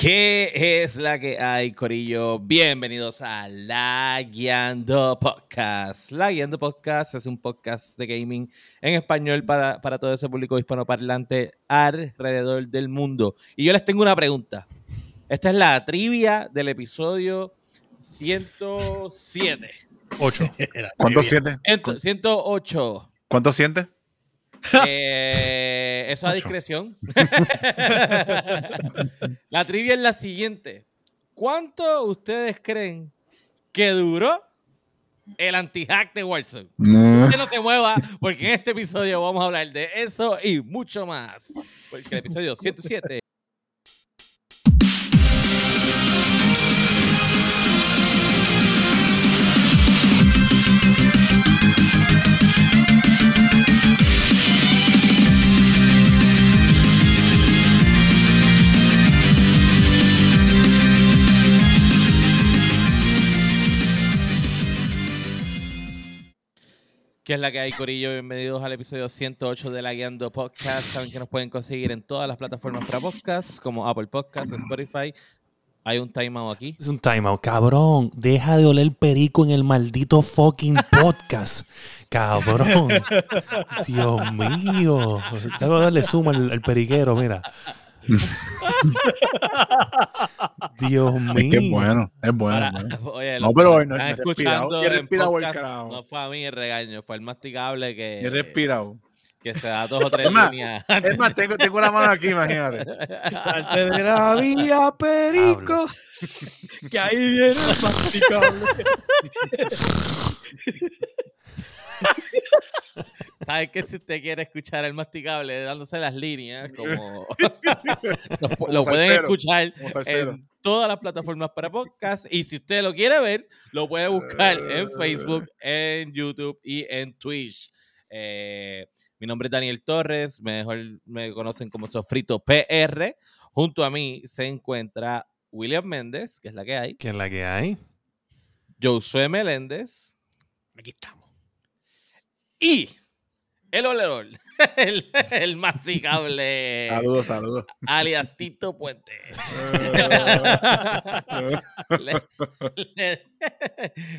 ¿Qué es la que hay, Corillo? Bienvenidos a La Guiando Podcast. La Guiando Podcast es un podcast de gaming en español para, para todo ese público hispanoparlante alrededor del mundo. Y yo les tengo una pregunta. Esta es la trivia del episodio 107. 8. ¿Cuánto siente? 108. ¿Cuánto siente? Eh, eso a discreción. la trivia es la siguiente. ¿Cuánto ustedes creen que duró el anti-hack de Warzone? Usted no se mueva porque en este episodio vamos a hablar de eso y mucho más. Porque el episodio 107 ¿Qué es la que hay, Corillo? Bienvenidos al episodio 108 de La Guiando Podcast. Saben que nos pueden conseguir en todas las plataformas para podcasts, como Apple Podcasts, Spotify. Hay un timeout aquí. Es un timeout. Cabrón, deja de oler perico en el maldito fucking podcast. Cabrón. Dios mío. Tengo que darle suma al, al periquero, mira. Dios mío. Es que es bueno, es bueno. Ahora, es bueno. oye, No, pero hoy no es respirado. escuchando respirado el podcast, carajo. No fue a mí el regaño, fue el masticable que, He respirado. que se da dos o tres Es más. Es más, tengo, tengo la mano aquí, imagínate. Salte de la vía, perico. Que ahí viene el masticable. ¿Sabes que si usted quiere escuchar el masticable dándose las líneas, como lo, pu- lo pueden escuchar en todas las plataformas para podcast y si usted lo quiere ver, lo puede buscar en Facebook, en YouTube y en Twitch. Eh, mi nombre es Daniel Torres, mejor me conocen como Sofrito PR. Junto a mí se encuentra William Méndez, que es la que hay, ¿Qué es la que hay? Josué Meléndez Aquí estamos. y el oledor, el, el masticable. Saludos, saludos. alias Tito Puente. le, le-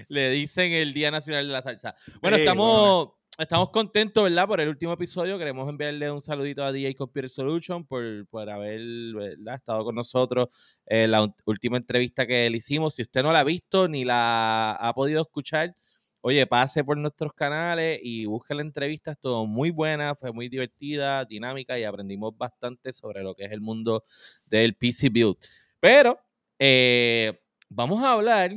le dicen el Día Nacional de la Salsa. Bueno, estamos, estamos contentos, ¿verdad? Por el último episodio. Queremos enviarle un saludito a DJ Computer Solution por, por haber ¿verdad? estado con nosotros en la u- última entrevista que le hicimos. Si usted no la ha visto ni la ha podido escuchar, Oye, pase por nuestros canales y busque la entrevista, estuvo muy buena, fue muy divertida, dinámica y aprendimos bastante sobre lo que es el mundo del PC Build. Pero eh, vamos a hablar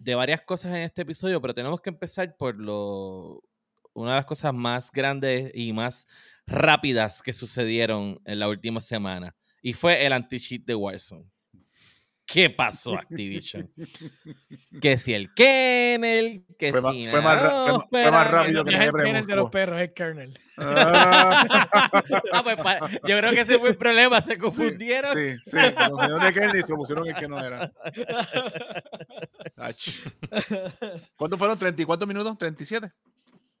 de varias cosas en este episodio, pero tenemos que empezar por lo, una de las cosas más grandes y más rápidas que sucedieron en la última semana. Y fue el anti-cheat de Warzone. ¿Qué pasó, Activision? que si el kernel, que Fue más- si fue más fue más- fue más rápido que nadie el kernel de los perros, es kernel. Ah, Ah, pues, yo creo que ese fue el problema, se confundieron. sí, sí. Como señor de Kenny se pusieron el que no era. ¿Cuántos fueron? ¿30 y cuántos minutos? ¿37?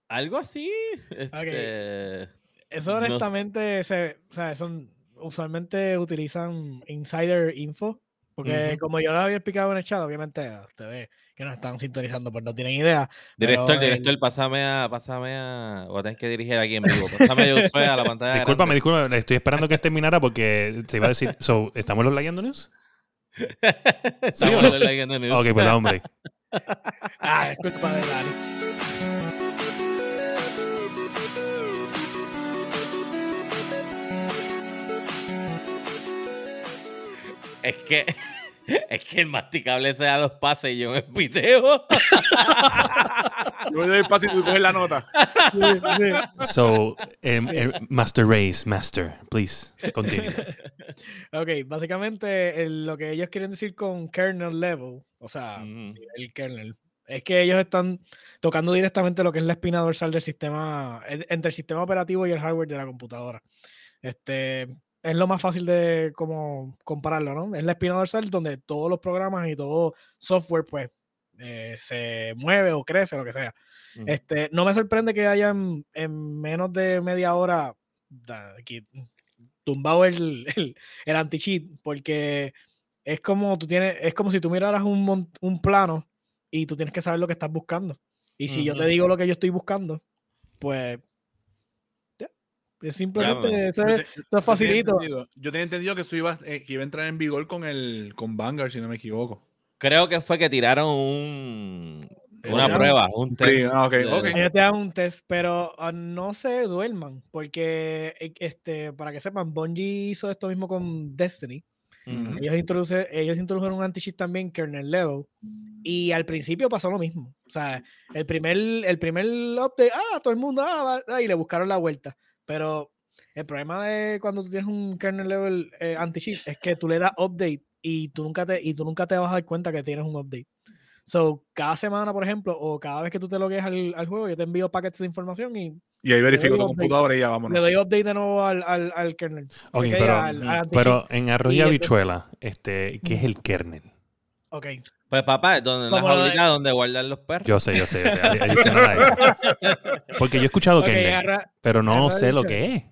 Algo así. este, Eso No. honestamente, se, o sea, son, usualmente utilizan insider info. Porque como yo lo había explicado en el chat, obviamente a ustedes que nos están sintonizando pues no tienen idea. Director, director, pásame a, pásame a. Voy a tener que dirigir aquí en vivo. Pásame a Josué a la pantalla. Discúlpame, discúlpame. Estoy esperando que terminara porque se iba a decir. So, ¿Estamos los Layando News? Estamos o no? en la Guiando News. Ok, pues hombre. Ah, es culpa de Dani. Es que. Es que el masticable se da los pases y yo me piteo. Yo voy a dar paso y tú coges la nota. So, em, em, Master Race, Master, please, continue. Ok, básicamente el- lo que ellos quieren decir con kernel level, o sea, el kernel, es que ellos están tocando directamente lo que es la espina dorsal del sistema, en- entre el sistema operativo y el hardware de la computadora. Este, es lo más fácil de como compararlo, ¿no? Es la espina dorsal donde todos los programas y todo software, pues, eh, se mueve o crece, lo que sea. Este, no me sorprende que hayan en menos de media hora, aquí, tumbado el, el, el anti-cheat, porque es como tú tienes, es como si tú miraras un, un plano y tú tienes que saber lo que estás buscando. Y si yo te digo lo que yo estoy buscando, pues es simplemente mano. eso es- eso es facilito. Yo tenía entendido que eso iba, eh, que iba a entrar en vigor con el con Vanguard, si no me equivoco. Creo que fue que tiraron un, una Tiraron prueba, un test. pre- ah, ok, de- ok. Ellos te dan un test, pero ah, no se duerman, porque eh, este, para que sepan, Bungie hizo esto mismo con Destiny. Ujú. Ellos, introduce- ellos introdujeron un anti-cheat también, kernel level, y al principio pasó lo mismo. O sea, el primer, el primer update, ah, todo el mundo, ah, va- ah, y le buscaron la vuelta. Pero el problema de cuando tú tienes un kernel level eh, anti-cheat es que tú le das update y tú, nunca te, y tú nunca te vas a dar cuenta que tienes un update. So, cada semana, por ejemplo, o cada vez que tú te logues al, al juego, yo te envío paquetes de información y Y ahí verifico tu computadora y ya le vámonos. doy update de nuevo al, al, al kernel. Ok, que pero, diga al- al anti-cheat. pero en entonces- habichuela, este, ¿qué es el kernel? Ok. Pues papá, donde la de- donde guardan los perros. Yo sé, yo sé, yo sé. adi- adicional a eso. Porque yo he escuchado Ok, kernel, arra- pero no sé lo que es.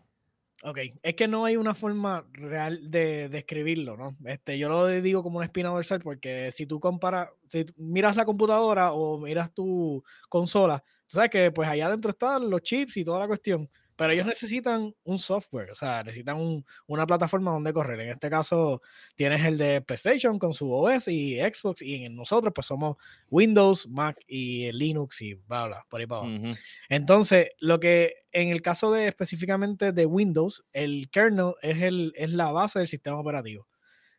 Ok, es que no hay una forma real de describirlo, ¿no? Este, yo lo digo como una espina dorsal porque si tú comparas, si miras la computadora o miras tu consola, tú sabes que pues allá adentro están los chips y toda la cuestión, pero ellos necesitan un software, o sea, necesitan un- una plataforma donde correr. En este caso tienes el de PlayStation con su OS y Xbox y en nosotros pues somos Windows, Mac y Linux y bla, bla, por ahí para abajo. Entonces, lo que en el caso de específicamente de Windows, el kernel es, el, es la base del sistema operativo,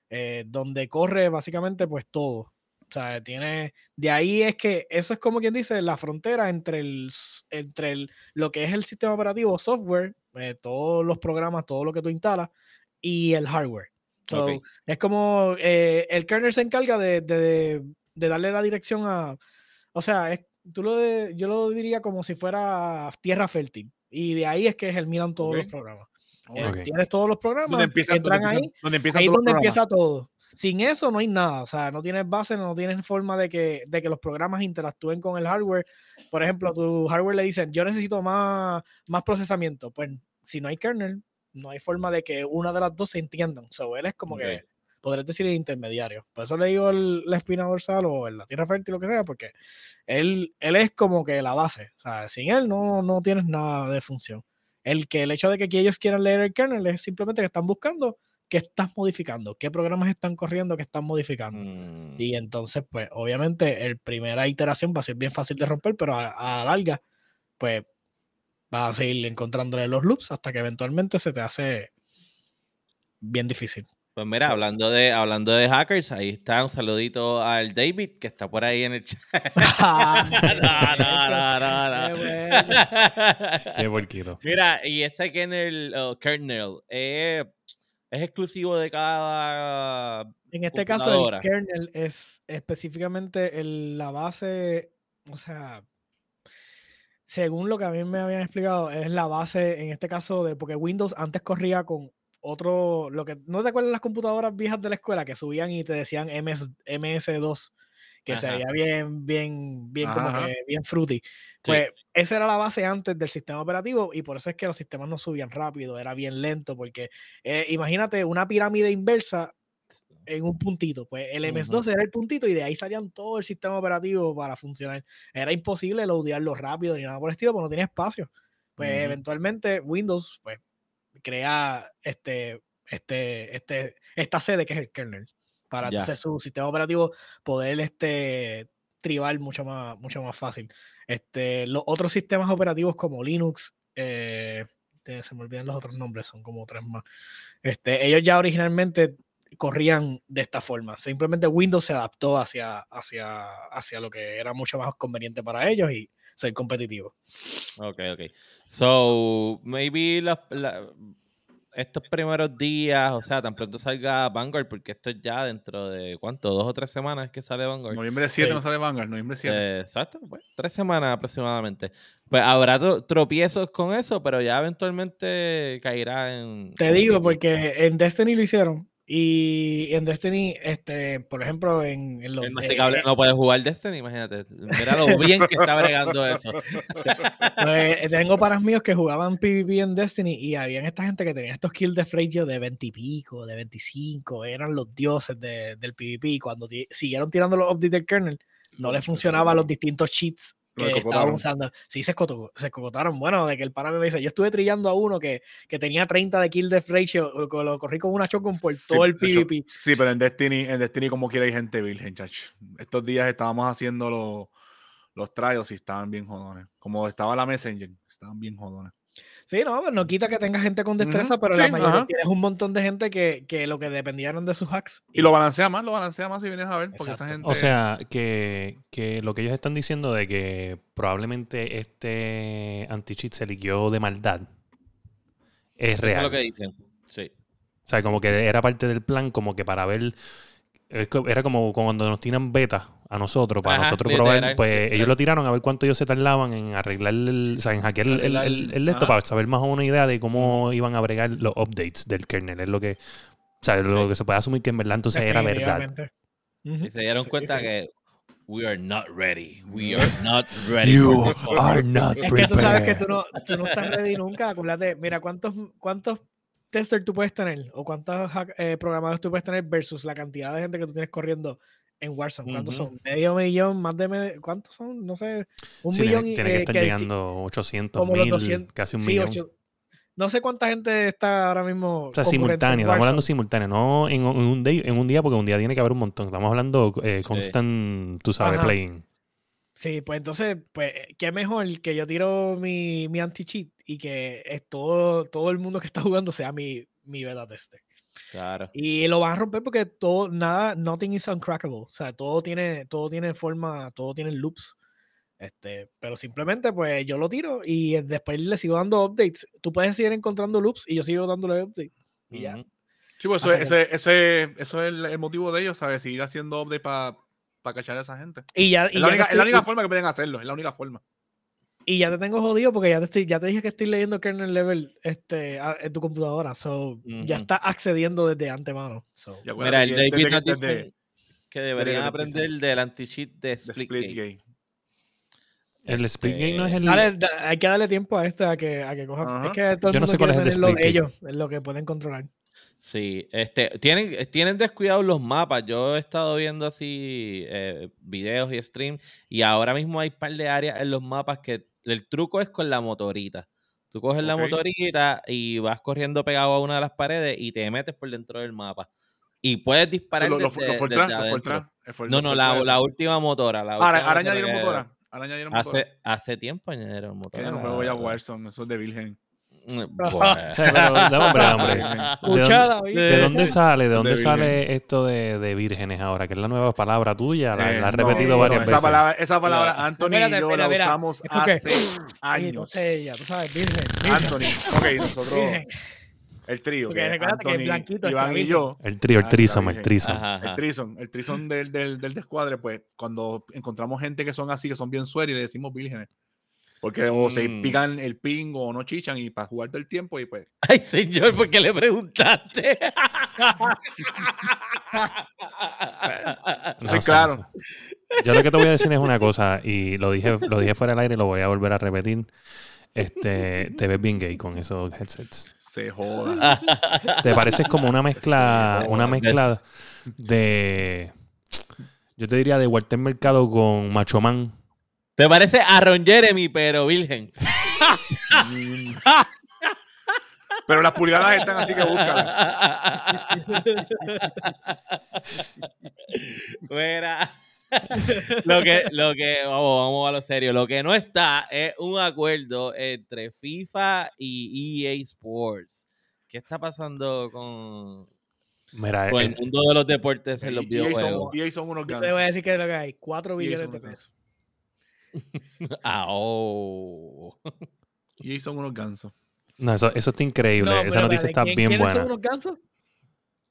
eh, donde corre básicamente pues todo. O sea, tiene, de ahí es que eso es como quien dice la frontera entre, el, entre el, lo que es el sistema operativo, software, eh, todos los programas, todo lo que tú instalas y el hardware. So, Ok. Es como eh, el kernel se encarga de, de- de darle la dirección a, o sea, es, tú lo de- yo lo diría como si fuera tierra fértil. Y de ahí es que germinan todos los Ok. programas. Eh, Ok. Tienes todos los programas, Donde empiezan, ahí, donde empiezan ahí todos los donde empieza todo. Sin eso no hay nada, o sea, no tienes base, no tienes forma de que, de que los programas interactúen con el hardware. Por ejemplo, tu hardware le dicen, yo necesito más, más procesamiento. Pues si no hay kernel, no hay forma de que una de las dos se entiendan. So, él es como Ok. que, podrías decir, el intermediario. Por eso le digo el, la espina dorsal o la tierra fértil, lo que sea, porque él, él es como que la base. O sea, sin él no, no tienes nada de función. El que el hecho de que ellos quieran leer el kernel es simplemente que están buscando qué estás modificando, qué programas están corriendo que están modificando. Mm. Y entonces, pues, obviamente, el primera iteración va a ser bien fácil de romper, pero a, a la larga, pues, vas a seguir encontrándole los loops hasta que eventualmente se te hace bien difícil. Pues mira, hablando de, hablando de hackers, ahí está un saludito al David, que está por ahí en el chat. no, no, no, no, no. Qué. Mira, y ese kernel, oh, kernel eh, es exclusivo de cada... En este caso, el kernel es específicamente el- la base, o sea, según lo que a mí me habían explicado, es la base, en este caso, de porque Windows antes corría con otro, lo que, ¿no te acuerdas las computadoras viejas de la escuela que subían y te decían MS, MS2? Que se Ajá. veía bien, bien, bien, como Ajá. que bien fruity. Pues esa era la base antes del sistema operativo y por eso es que los sistemas no subían rápido, era bien lento, porque eh, imagínate una pirámide inversa en un puntito. Pues el MS2 era el puntito y de ahí salían todo el sistema operativo para funcionar. Era imposible loadearlo rápido ni nada por el estilo, porque no tenía espacio. Pues eventualmente Windows pues, crea este, este, este, esta sede que es el kernel para Ya. entonces su sistema operativo poder este, tribar mucho más, mucho más fácil. Este, los otros sistemas operativos como Linux, eh, se me olvidan los otros nombres, son como tres más. Este, ellos ya originalmente corrían de esta forma. Simplemente Windows se adaptó hacia, hacia, hacia lo que era mucho más conveniente para ellos y ser competitivo. Ok, ok. So, maybe la- estos primeros días, o sea, tan pronto salga Vanguard, porque esto es ya dentro de, ¿cuánto? ¿Dos o tres semanas que sale Vanguard? Noviembre 7 Sí. no sale Vanguard, noviembre 7. Eh, exacto, pues, tres semanas aproximadamente. Pues habrá tro- tropiezos con eso, pero ya eventualmente caerá en... Te digo, porque en Destiny lo hicieron. Y en Destiny, este, por ejemplo, en, en los. El masticable eh, no puede jugar Destiny, imagínate. Mira lo bien que está bregando eso. pues, tengo paras míos que jugaban PvP en Destiny y habían esta gente que tenía estos kills de ratio de 20 y pico, de 25, eran los dioses de- del PvP. Y cuando siguieron tirando los updates del kernel, no les funcionaban los distintos cheats que estaban usando. Sí, se, escoto- se escocotaron. Bueno, de que el pana me dice, yo estuve trillando a uno que, que tenía 30 de kill death ratio, lo, lo corrí con una shotgun por Sí, todo el hecho, PvP. Sí, pero en Destiny, en Destiny como quiera hay gente virgen, chacho. Estos días estábamos haciendo los, los trials y estaban bien jodones. Como estaba la Messenger, estaban bien jodones. Sí, no, pues no quita que tenga gente con destreza, pero la sí, mayoría ajá. tienes un montón de gente que, que lo que dependían de sus hacks. Y lo balancea más, lo balancea más si vienes a ver, porque esa gente... O sea, que, que lo que ellos están diciendo de que probablemente este anti-cheat se liquió de maldad es Eso es real. lo que dicen. Sí. O sea, como que era parte del plan, como que para ver. Era como cuando nos tiran beta a nosotros, para Ajá, nosotros probar. literal, Pues literal. ellos lo tiraron a ver cuánto ellos se tardaban en arreglar el. O sea, en hackear el, el, Arreglar el- el- el esto, ajá. para saber más o menos una idea de cómo iban a bregar los updates del kernel. Es lo que. O sea, lo Sí. que se puede asumir que en verdad entonces era verdad. Y se dieron Sí, cuenta sí. que we are not ready. We are not ready. You are not Es que tú sabes que prepared. tú no, tú no estás ready nunca. Acuérdate, mira, ¿cuántos, cuántos testers tú puedes tener? O cuántos eh, programadores tú puedes tener versus la cantidad de gente que tú tienes corriendo en Warzone. ¿Cuántos son? ¿Medio millón? ¿Más de medio? ¿Cuántos son? No sé. Un Sí, millón tiene, y tiene que eh, estar que- llegando 800 como los mil, 200, casi un sí, millón. ocho- no sé cuánta gente está ahora mismo. O sea, simultáneo, estamos hablando simultáneo, no en, un- en un día, en un día, porque un día tiene que haber un montón. Estamos hablando eh, constant, tú sabes, Ajá. playing. Sí, pues entonces, pues, qué mejor que yo tiro mi, mi anti-cheat y que es todo, todo el mundo que está jugando sea mi, mi beta tester. Claro. Y lo van a romper porque todo, nada, nothing is uncrackable. O sea, todo tiene, todo tiene forma, todo tiene loops. Este, pero simplemente, pues yo lo tiro y después le sigo dando updates. Tú puedes seguir encontrando loops y yo sigo dándole updates. Y ya. Sí, pues eso, es- que- ese, ese, eso es el, el motivo de ellos, ¿sabes? Seguir haciendo update para cachar a esa gente. Y ya, Es y la, ya única, te es la estoy- única forma que pueden hacerlo, es la única forma. Y ya te tengo jodido porque ya te, estoy, ya te dije que estoy leyendo kernel level este, a- en tu computadora. So, ya Ujú. está accediendo desde antemano. So, Mira, el que David nos dice desde- que deberían aprender del anti-cheat de de Split, Split Gate. Gate. El split game no es Este, el. dale, da- hay que darle tiempo a este a que, a que coja. Ajá. Es que todo el Yo no mundo sé cuál quiere es el tener lo de ellos, es lo que pueden controlar. Sí, este, tienen, tienen descuidados los mapas. Yo he estado viendo así eh, videos y streams y ahora mismo hay un par de áreas en los mapas que el truco es con la motorita. Tú coges la motorita y vas corriendo pegado a una de las paredes y te metes por dentro del mapa. Y puedes disparar lo, desde- lo desde Fortran, lo. Fortran, No, no, la, última motora. La Ahora, última ahora motora añadieron motora. Ahora añadieron motora. Hace, hace tiempo añadieron motora. Que no me voy a Warzone, eso es de Virgen. O bueno. sea, pero, dame, hombre, hombre. ¿De Escuchada, dónde, ¿oíste? de dónde sale, de De dónde sale esto de, de vírgenes ahora? Que es la nueva palabra tuya, la, Eh, la has no, repetido no, varias esa veces. Palabra, esa palabra, No. Anthony Espérate, y yo la usamos hace años. entonces ella, tú sabes, virgen. virgen, Anthony, ok, nosotros, virgen. el trío, Porque que recuérdate que el blanquito Iván y yo, El trío, el trisom, está el. Ajá, el trison, el trison del, del, del descuadre, pues cuando encontramos gente que son así, que son bien sueros y le decimos vírgenes. Porque o se Mm. pican el ping o no chichan y para jugar todo el tiempo y pues Ay, señor, ¿por qué le preguntaste? No soy sé, claro. Yo lo que te voy a decir es una cosa, y lo dije, lo dije fuera del aire y lo voy a volver a repetir. Este, te ves bien gay con esos headsets. se joda. Te pareces como una mezcla, una mezcla de. Yo te diría de Walter Mercado con Macho Man. Te parece a Ron Jeremy, pero virgen. Pero las pulgadas están así que búscalas. Fuera. lo que, lo que, vamos, vamos a lo serio. Lo que no está es un acuerdo entre FIFA y EA Sports. ¿Qué está pasando con, Mira, con eh, el mundo de los deportes en los son, videojuegos? ahí son unos Yo te voy a decir que es lo que hay, 4 Y ahí billones de unos pesos. Ah, oh. Y ahí son unos gansos. no, eso, eso está increíble. No, Esa noticia está ¿quién- bien ¿quiénes buena. son unos gansos?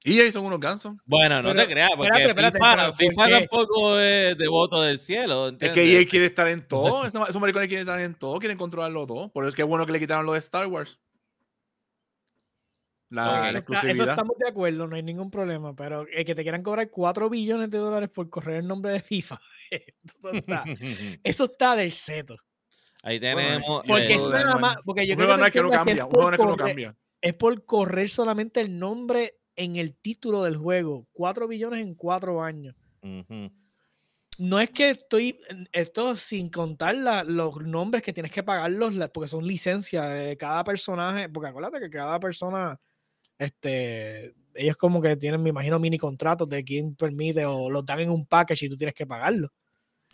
Y ahí son unos gansos. Bueno, no Pero, te creas, porque espérate, espérate, FIFA, pero ¿por FIFA tampoco es devoto del cielo. Es ¿entiendes? que EA quiere estar en todo. Esos, esos maricones quieren estar en todo. Quieren controlarlo todo. Por eso es que es bueno que le quitaron lo de Star Wars. La, la Eso, está- eso exclusividad. estamos de acuerdo, no hay ningún problema. Pero el que te quieran cobrar 4 billones de dólares por correr el nombre de FIFA, eso está, eso está del seto. Ahí tenemos. Porque eh, es juego de nada más. Porque yo un creo juego que, no es que no cambia, es un juego por no es que no correr- cambia. es por correr solamente el nombre en el título del juego. 4 billones en 4 años. No es que estoy, esto sin contar la- los nombres que tienes que pagarlos, la- porque son licencias de cada personaje, porque acuérdate que cada persona, este, ellos como que tienen, me imagino, mini contratos de quién permite o los dan en un package y tú tienes que pagarlo.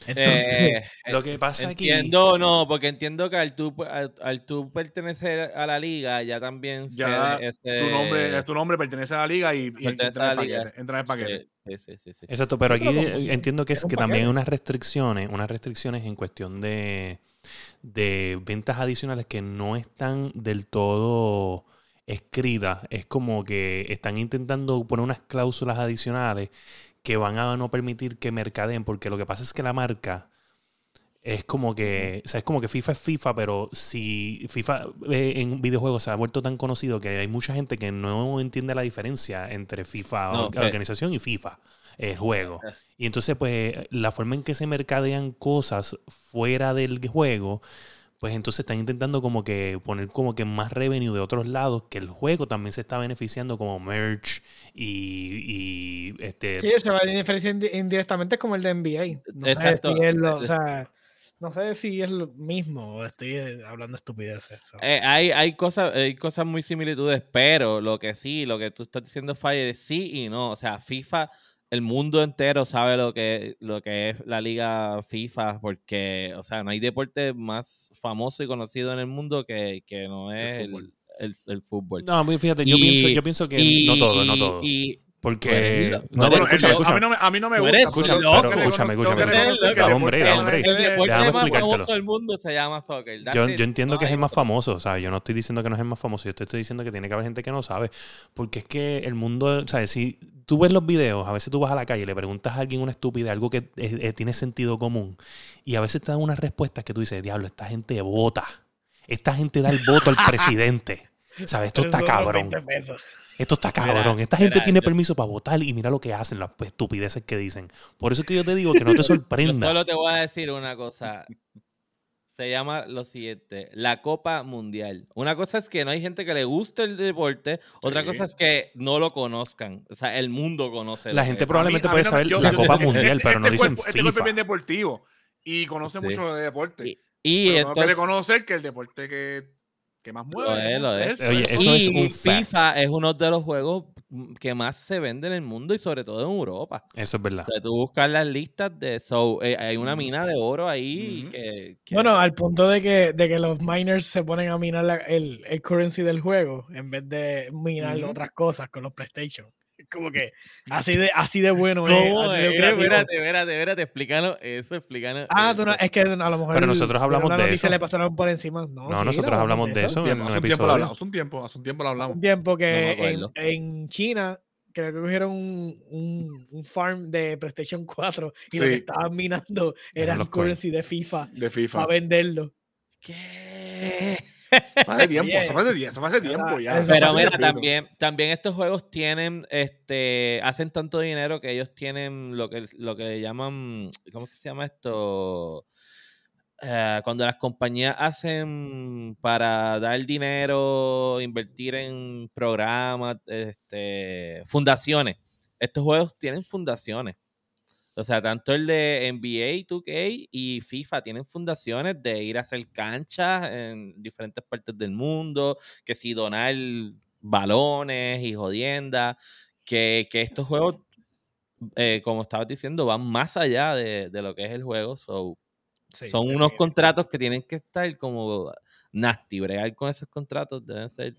Entonces, Eh, Lo que pasa aquí. Entiendo, no, porque entiendo que al tú, al, al tú pertenecer a la liga, ya también Ya ese- Tu nombre, tu nombre pertenece a la liga y, entra, en el liga. paquete, entra en el paquete. Sí, sí, sí, sí. Exacto, pero aquí entiendo que es que también hay unas restricciones, unas restricciones en cuestión de, de ventas adicionales que no están del todo escritas. Es como que están intentando poner unas cláusulas adicionales que van a no permitir que mercadeen, porque lo que pasa es que la marca es como que, o sea, es como que FIFA es FIFA, pero si FIFA eh, en videojuegos se ha vuelto tan conocido que hay mucha gente que no entiende la diferencia entre FIFA, No, organización, y FIFA, el juego. Y entonces, pues, la forma en que se mercadean cosas fuera del juego, pues entonces están intentando como que poner como que más revenue de otros lados, que el juego también se está beneficiando como merch y, y, este... sí, se va a diferenciar indi- indirectamente como el de NBA. No Exacto. sé si es lo, o sea, no sé si es lo mismo o estoy eh, hablando estupideces. Eh, hay, hay, cosas, hay cosas muy similitudes, pero lo que sí, lo que tú estás diciendo, Fire, es sí y no. O sea, FIFA, el mundo entero sabe lo que, lo que es la liga FIFA, porque, o sea, no hay deporte más famoso y conocido en el mundo que, que no es el, fútbol. el- el fútbol. No, muy fíjate, yo, Y- pienso, yo pienso que Y- no todo, no todo. Y, porque... no, pero el- escúchame, a, mí escúchame. no me, a mí no me gusta. eres pero escúchame, escúchame. que el hombre, hombre. el es- deporte déjame más famoso del mundo se llama soccer. Yo, yo entiendo No que es el más famoso, o sea, yo no estoy diciendo que no es el más famoso, yo te estoy diciendo que tiene que haber gente que no sabe, porque es que el mundo, o sea, si tú ves los videos, a veces tú vas a la calle y le preguntas a alguien una estúpida, algo que eh, eh, tiene sentido común, y a veces te dan unas respuestas que tú dices, diablo, esta gente vota, esta gente da el voto al presidente, ¿sabes? Esto está cabrón. 20 pesos. Esto está Mira, cabrón. Esta gente mira, tiene yo- permiso para votar y mira lo que hacen, las estupideces que dicen. Por eso es que yo te digo que no te Yo sorprenda. solo te voy a decir una cosa. Se llama lo siguiente, la Copa Mundial. Una cosa es que no hay gente que le guste el deporte, otra Sí. cosa es que no lo conozcan. O sea, el mundo conoce. La gente probablemente A mí- a puede no- saber yo- la yo- Copa este- Mundial, pero no este dicen cuerpo- Este cuerpo es FIFA. bien deportivo y conoce Sí. mucho de deporte. Y, y pero tengo que entonces, reconocer que el deporte que, que más mueve es, lo es. es Oye, eso. eso es y un fact. FIFA es uno de los juegos que más se vende en el mundo y sobre todo en Europa. Eso es verdad. O sea, tú buscas las listas de... So, eh, hay una mina de oro ahí que, que- Bueno, al punto de que, de que los miners se ponen a minar la- el, el currency del juego en vez de minar otras cosas con los PlayStation. Como que así de, así de bueno es. ¿Cómo así de es? creativo. Espérate, espérate, espérate, explícanos eso, explícanos. Ah, tú no, es que a lo mejor. Pero nosotros hablamos la de eso. le pasaron por encima. No, No, sí, nosotros hablamos de eso. Hace un tiempo, en un hace un tiempo lo episodio. hablamos. Hace un tiempo, hace un tiempo lo hablamos. Un tiempo que en, China creo que cogieron un, un, un farm de PlayStation 4 y lo que estaban minando era los el currency de FIFA De FIFA. para venderlo. ¿Qué? Hace tiempo, eso hace tie- eso hace tiempo ya. Pero mira, también, también estos juegos tienen, este, hacen tanto dinero que ellos tienen lo que, lo que llaman, ¿cómo es que se llama esto? Eh, cuando las compañías hacen para dar dinero, invertir en programas, este, fundaciones. Estos juegos tienen fundaciones. O sea, tanto el de NBA 2K y FIFA tienen fundaciones de ir a hacer canchas en diferentes partes del mundo, que si donar balones y jodiendas, que, que estos juegos, eh, como estabas diciendo, van más allá de, de lo que es el juego. So, Sí, son unos contratos que tienen que estar como nasty, bregar con esos contratos deben ser.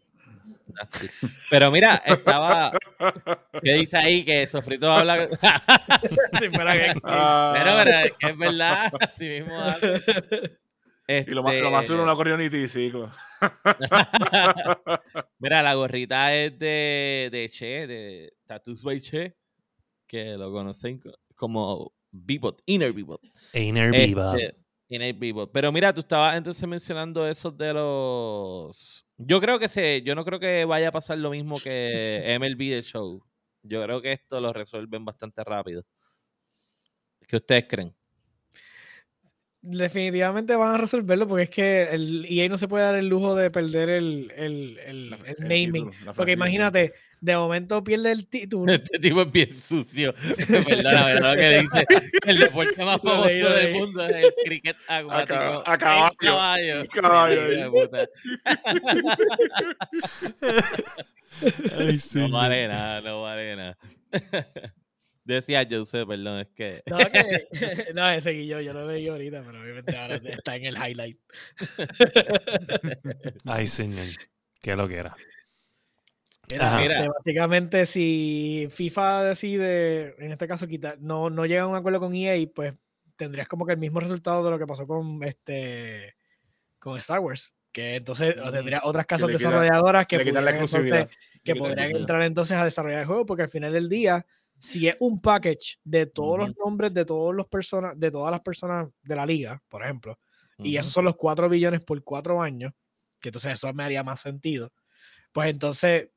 Pero mira, estaba, ¿qué dice ahí? Que Sofrito habla... Si fuera que- Ah, Pero, pero es que es verdad, así mismo. habla. y lo más, lo más seguro Este, no corrió ni triciclo. Mira, la gorrita es de, de Che, de Tattoos by Che, que lo conocen co- como Bebop, Inner Bebop. Viva. Este, Inner Bebop. Pero mira, tú estabas entonces mencionando esos de los Yo creo que se, yo no creo que vaya a pasar lo mismo que MLB The Show. Yo creo que esto lo resuelven bastante rápido. ¿Qué ustedes creen? Definitivamente van a resolverlo porque es que el EA no se puede dar el lujo de perder el, el, el, La- el el naming. título, porque imagínate, de momento pierde el título. Este tipo es bien sucio. Perdóname, lo que dice. El deporte más famoso del mundo es el cricket acuático. A caballo. caballo. Ay, No señor. vale nada, no vale nada. Decía Joseph, perdón, es que. No, que, no, ese Guillo, yo lo veía ahorita, pero obviamente ahora está en el highlight. Ay, señor. Qué lo que era. Mira, básicamente, si FIFA decide, en este caso, quitar, no, no llega a un acuerdo con EA, pues tendrías como que el mismo resultado de lo que pasó con este con Star Wars. Que entonces tendría otras casas quita- desarrolladoras que, la entonces- la podrían entrar entonces a desarrollar el juego, porque al final del día, si es un package de todos los nombres de todos los personas, de todas las personas de la liga, por ejemplo, y esos son los 4 billones por 4 años, que entonces eso me haría más sentido. Pues entonces,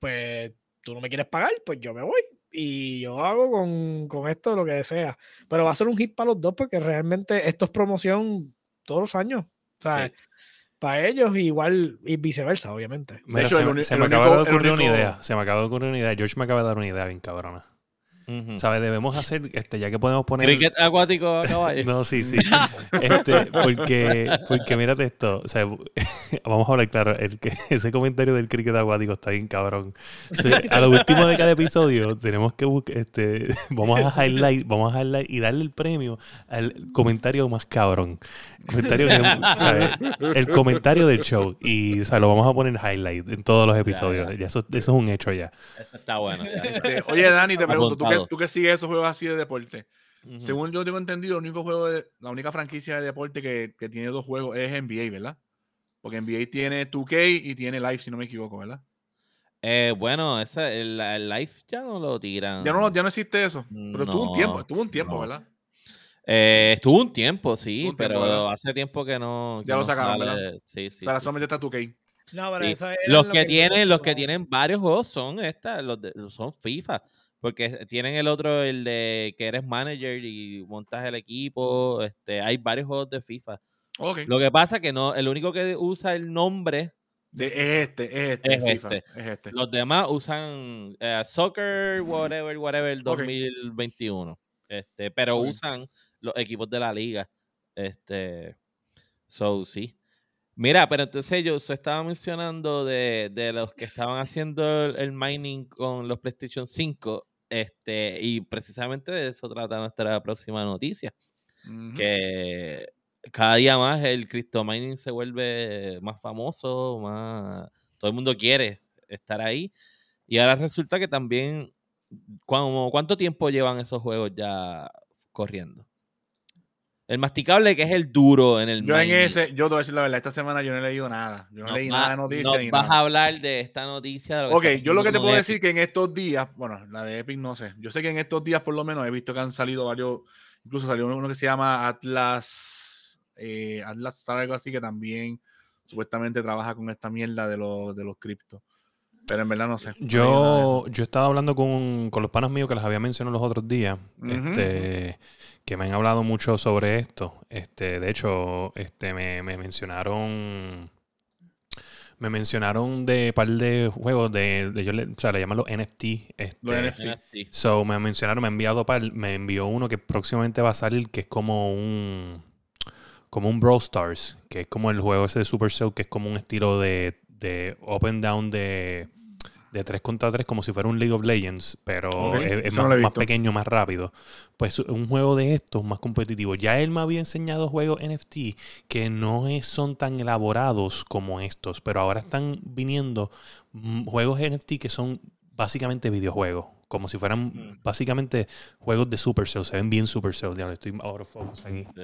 pues tú no me quieres pagar, pues yo me voy y yo hago con, con esto lo que sea. Pero va a ser un hit para los dos porque realmente esto es promoción todos los años. O sea, Sí. para ellos igual y viceversa, obviamente. Mira, hecho, se, el me- uni- se el me acaba único- de ocurrir una idea. Se me acaba de ocurrir una idea. George me acaba de dar una idea bien cabrona. ¿Sabes? Debemos hacer, este, ya que podemos poner. Cricket acuático a caballo. No, sí, sí. Este, porque, porque mírate esto. O sea, vamos a hablar claro. El que, ese comentario del cricket acuático está bien cabrón. O sea, a lo último de cada episodio tenemos que buscar, este, vamos a highlight, vamos a highlight y darle el premio al comentario más cabrón. Comentario que- ¿sabes? El comentario del show. Y o sea, lo vamos a poner highlight en todos los episodios. ya. Ya eso, eso es un hecho ya. Eso está bueno. ya. Este, oye, Dani, te pregunto, ¿tú que, tú que sigues esos juegos así de deporte, según yo tengo entendido, el único juego de, la única franquicia de deporte que, que tiene dos juegos es NBA, ¿verdad? Porque NBA tiene 2K y tiene Live, si no me equivoco, ¿verdad? Eh, bueno, ese, el, el live ya no lo tiran. Ya no, ya no existe eso. Pero estuvo un No, tiempo, estuvo un tiempo, no. ¿verdad? Eh, estuvo un tiempo, sí, pero hace tiempo que no. que Ya lo no sacaron, sale. ¿verdad? Sí, sí. Para sí, solamente está 2K. No, pero Sí. eso era Los lo que tienen, los que no- tienen varios juegos son estas, los de- son FIFA. Porque tienen el otro, el de que eres manager y montas el equipo. Este, hay varios juegos de FIFA. Lo que pasa que no, el único que usa el nombre, De- es este, es este, Es FIFA, este. es este. los demás usan eh, Soccer, whatever, whatever, Ok. 2021. Este, pero usan los equipos de la liga. Este, so sí. Mira, pero entonces yo se estaba mencionando de, de los que estaban haciendo el, el mining con los PlayStation 5. Este, y precisamente de eso trata nuestra próxima noticia. Que cada día más el crypto mining se vuelve más famoso, más todo el mundo quiere estar ahí. Y ahora resulta que también, ¿cuán- ¿cuánto tiempo llevan esos juegos ya corriendo? El masticable que es el duro en el Yo en ese, yo te voy a decir la verdad, esta semana yo no he leído nada. Yo no Nos leí va- nada de noticias ni vas nada. a hablar de esta noticia. de lo Ok, yo lo que te puedo decir Epic. que en estos días, bueno, la de Epic no sé. Yo sé que en estos días por lo menos he visto que han salido varios, incluso salió uno, uno que se llama Atlas, eh, Atlas algo así que también supuestamente trabaja con esta mierda de los de los criptos. Pero en verdad no sé. no. Yo, yo estaba hablando con, con los panas míos que les había mencionado los otros días, este, que me han hablado mucho sobre esto. Este, de hecho, este, me, me mencionaron. Me mencionaron de par de juegos de, de ellos le, o sea, le llaman los NFT. Este, Los NFT. NFT. So, me mencionaron, me ha enviado par, me envió uno que próximamente va a salir, que es como un como un Brawl Stars, que es como el juego ese de Supercell, que es como un estilo de, de up and down de, de 3 contra 3, como si fuera un League of Legends, pero es, es eso no más, pequeño, más rápido. Pues un juego de estos más competitivo. Ya él me había enseñado juegos NFT que no es- son tan elaborados como estos, pero ahora están viniendo mm, juegos NFT que son básicamente videojuegos. Como si fueran Mm. básicamente juegos de Supercell. Se ven bien Supercell. Ya estoy out of focus aquí. Sí.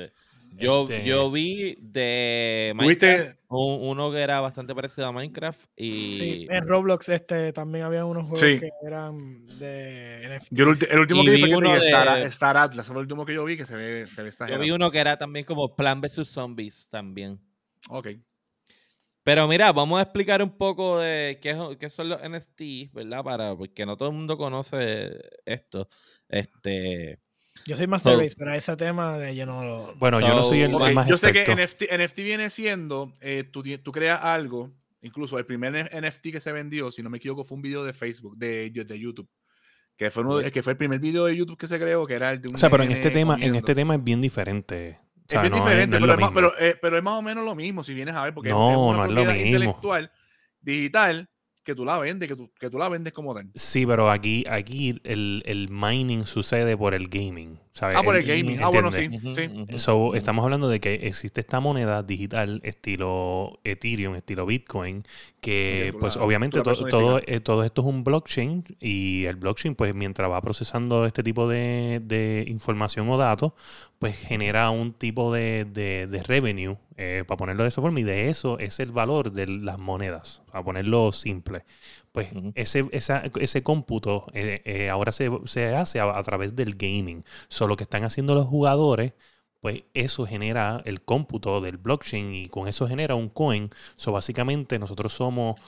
Yo, Este- yo vi de Minecraft un- uno que era bastante parecido a Minecraft y Sí, en Roblox este, también había unos juegos Sí. que eran de NFT. Yo el, último Y que vi vi fue que Star, de- Star Atlas, fue el último que yo vi que se ve, se ve yo vi uno que era también como Plan vs Zombies también. Ok. Pero mira, vamos a explicar un poco de qué, es- qué son los NFT, ¿verdad? Para, porque no todo el mundo conoce esto. Este, Yo soy Master So- Race, pero ese tema de yo no lo. Bueno, yo no soy el, So, el más yo sé que. NFT, NFT viene siendo, eh, tú, tú creas algo, incluso el primer NFT que se vendió, si no me equivoco, fue un video de Facebook, de, de YouTube, que fue, uno que fue el primer video de YouTube que se creó, que era el de un O sea, pero en este tema, en este tema es bien diferente. O Es bien no diferente, no pero, es más, pero, eh, pero es más o menos lo mismo si vienes a ver, porque es- No, es una no es lo propiedad mismo. intelectual digital que tú la vendes, que tú, que tú la vendes como tal. Sí, pero aquí, aquí el, el mining sucede por el gaming. ¿Sabes? Ah, por el gaming. Ah, bueno, sí. So, estamos hablando de que existe esta moneda digital estilo Ethereum, estilo Bitcoin, que pues la- obviamente to- todo, eh, todo esto es un blockchain y el blockchain pues mientras va procesando este tipo de, de información o datos, pues genera un tipo de, de- de revenue, eh, para ponerlo de esa forma, y de eso es el valor de las monedas, para ponerlo simple. Pues Ujú. ese, esa- ese cómputo eh, eh, ahora se, se hace a, a través del gaming. So, lo que están haciendo los jugadores, pues eso genera el cómputo del blockchain y con eso genera un coin. So, básicamente nosotros somos,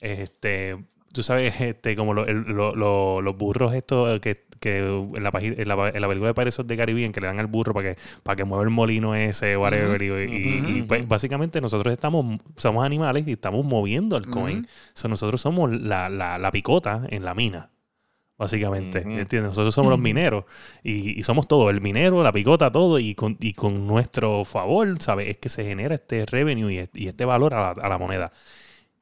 este, tú sabes, este, como lo- el- lo- lo- los burros estos que, que en, la, en, la, en la película de Pirates the Caribbean que le dan al burro para que, para que mueva el molino ese, whatever. y- pues, básicamente nosotros estamos, somos animales y estamos moviendo el coin. So, nosotros somos la, la- la picota en la mina. Básicamente. ¿entiendes? Nosotros somos los mineros y, y somos todo, el minero, la picota, todo, y con, y con nuestro favor, ¿sabes? Es que se genera este revenue y, este- y este valor a la, a la moneda.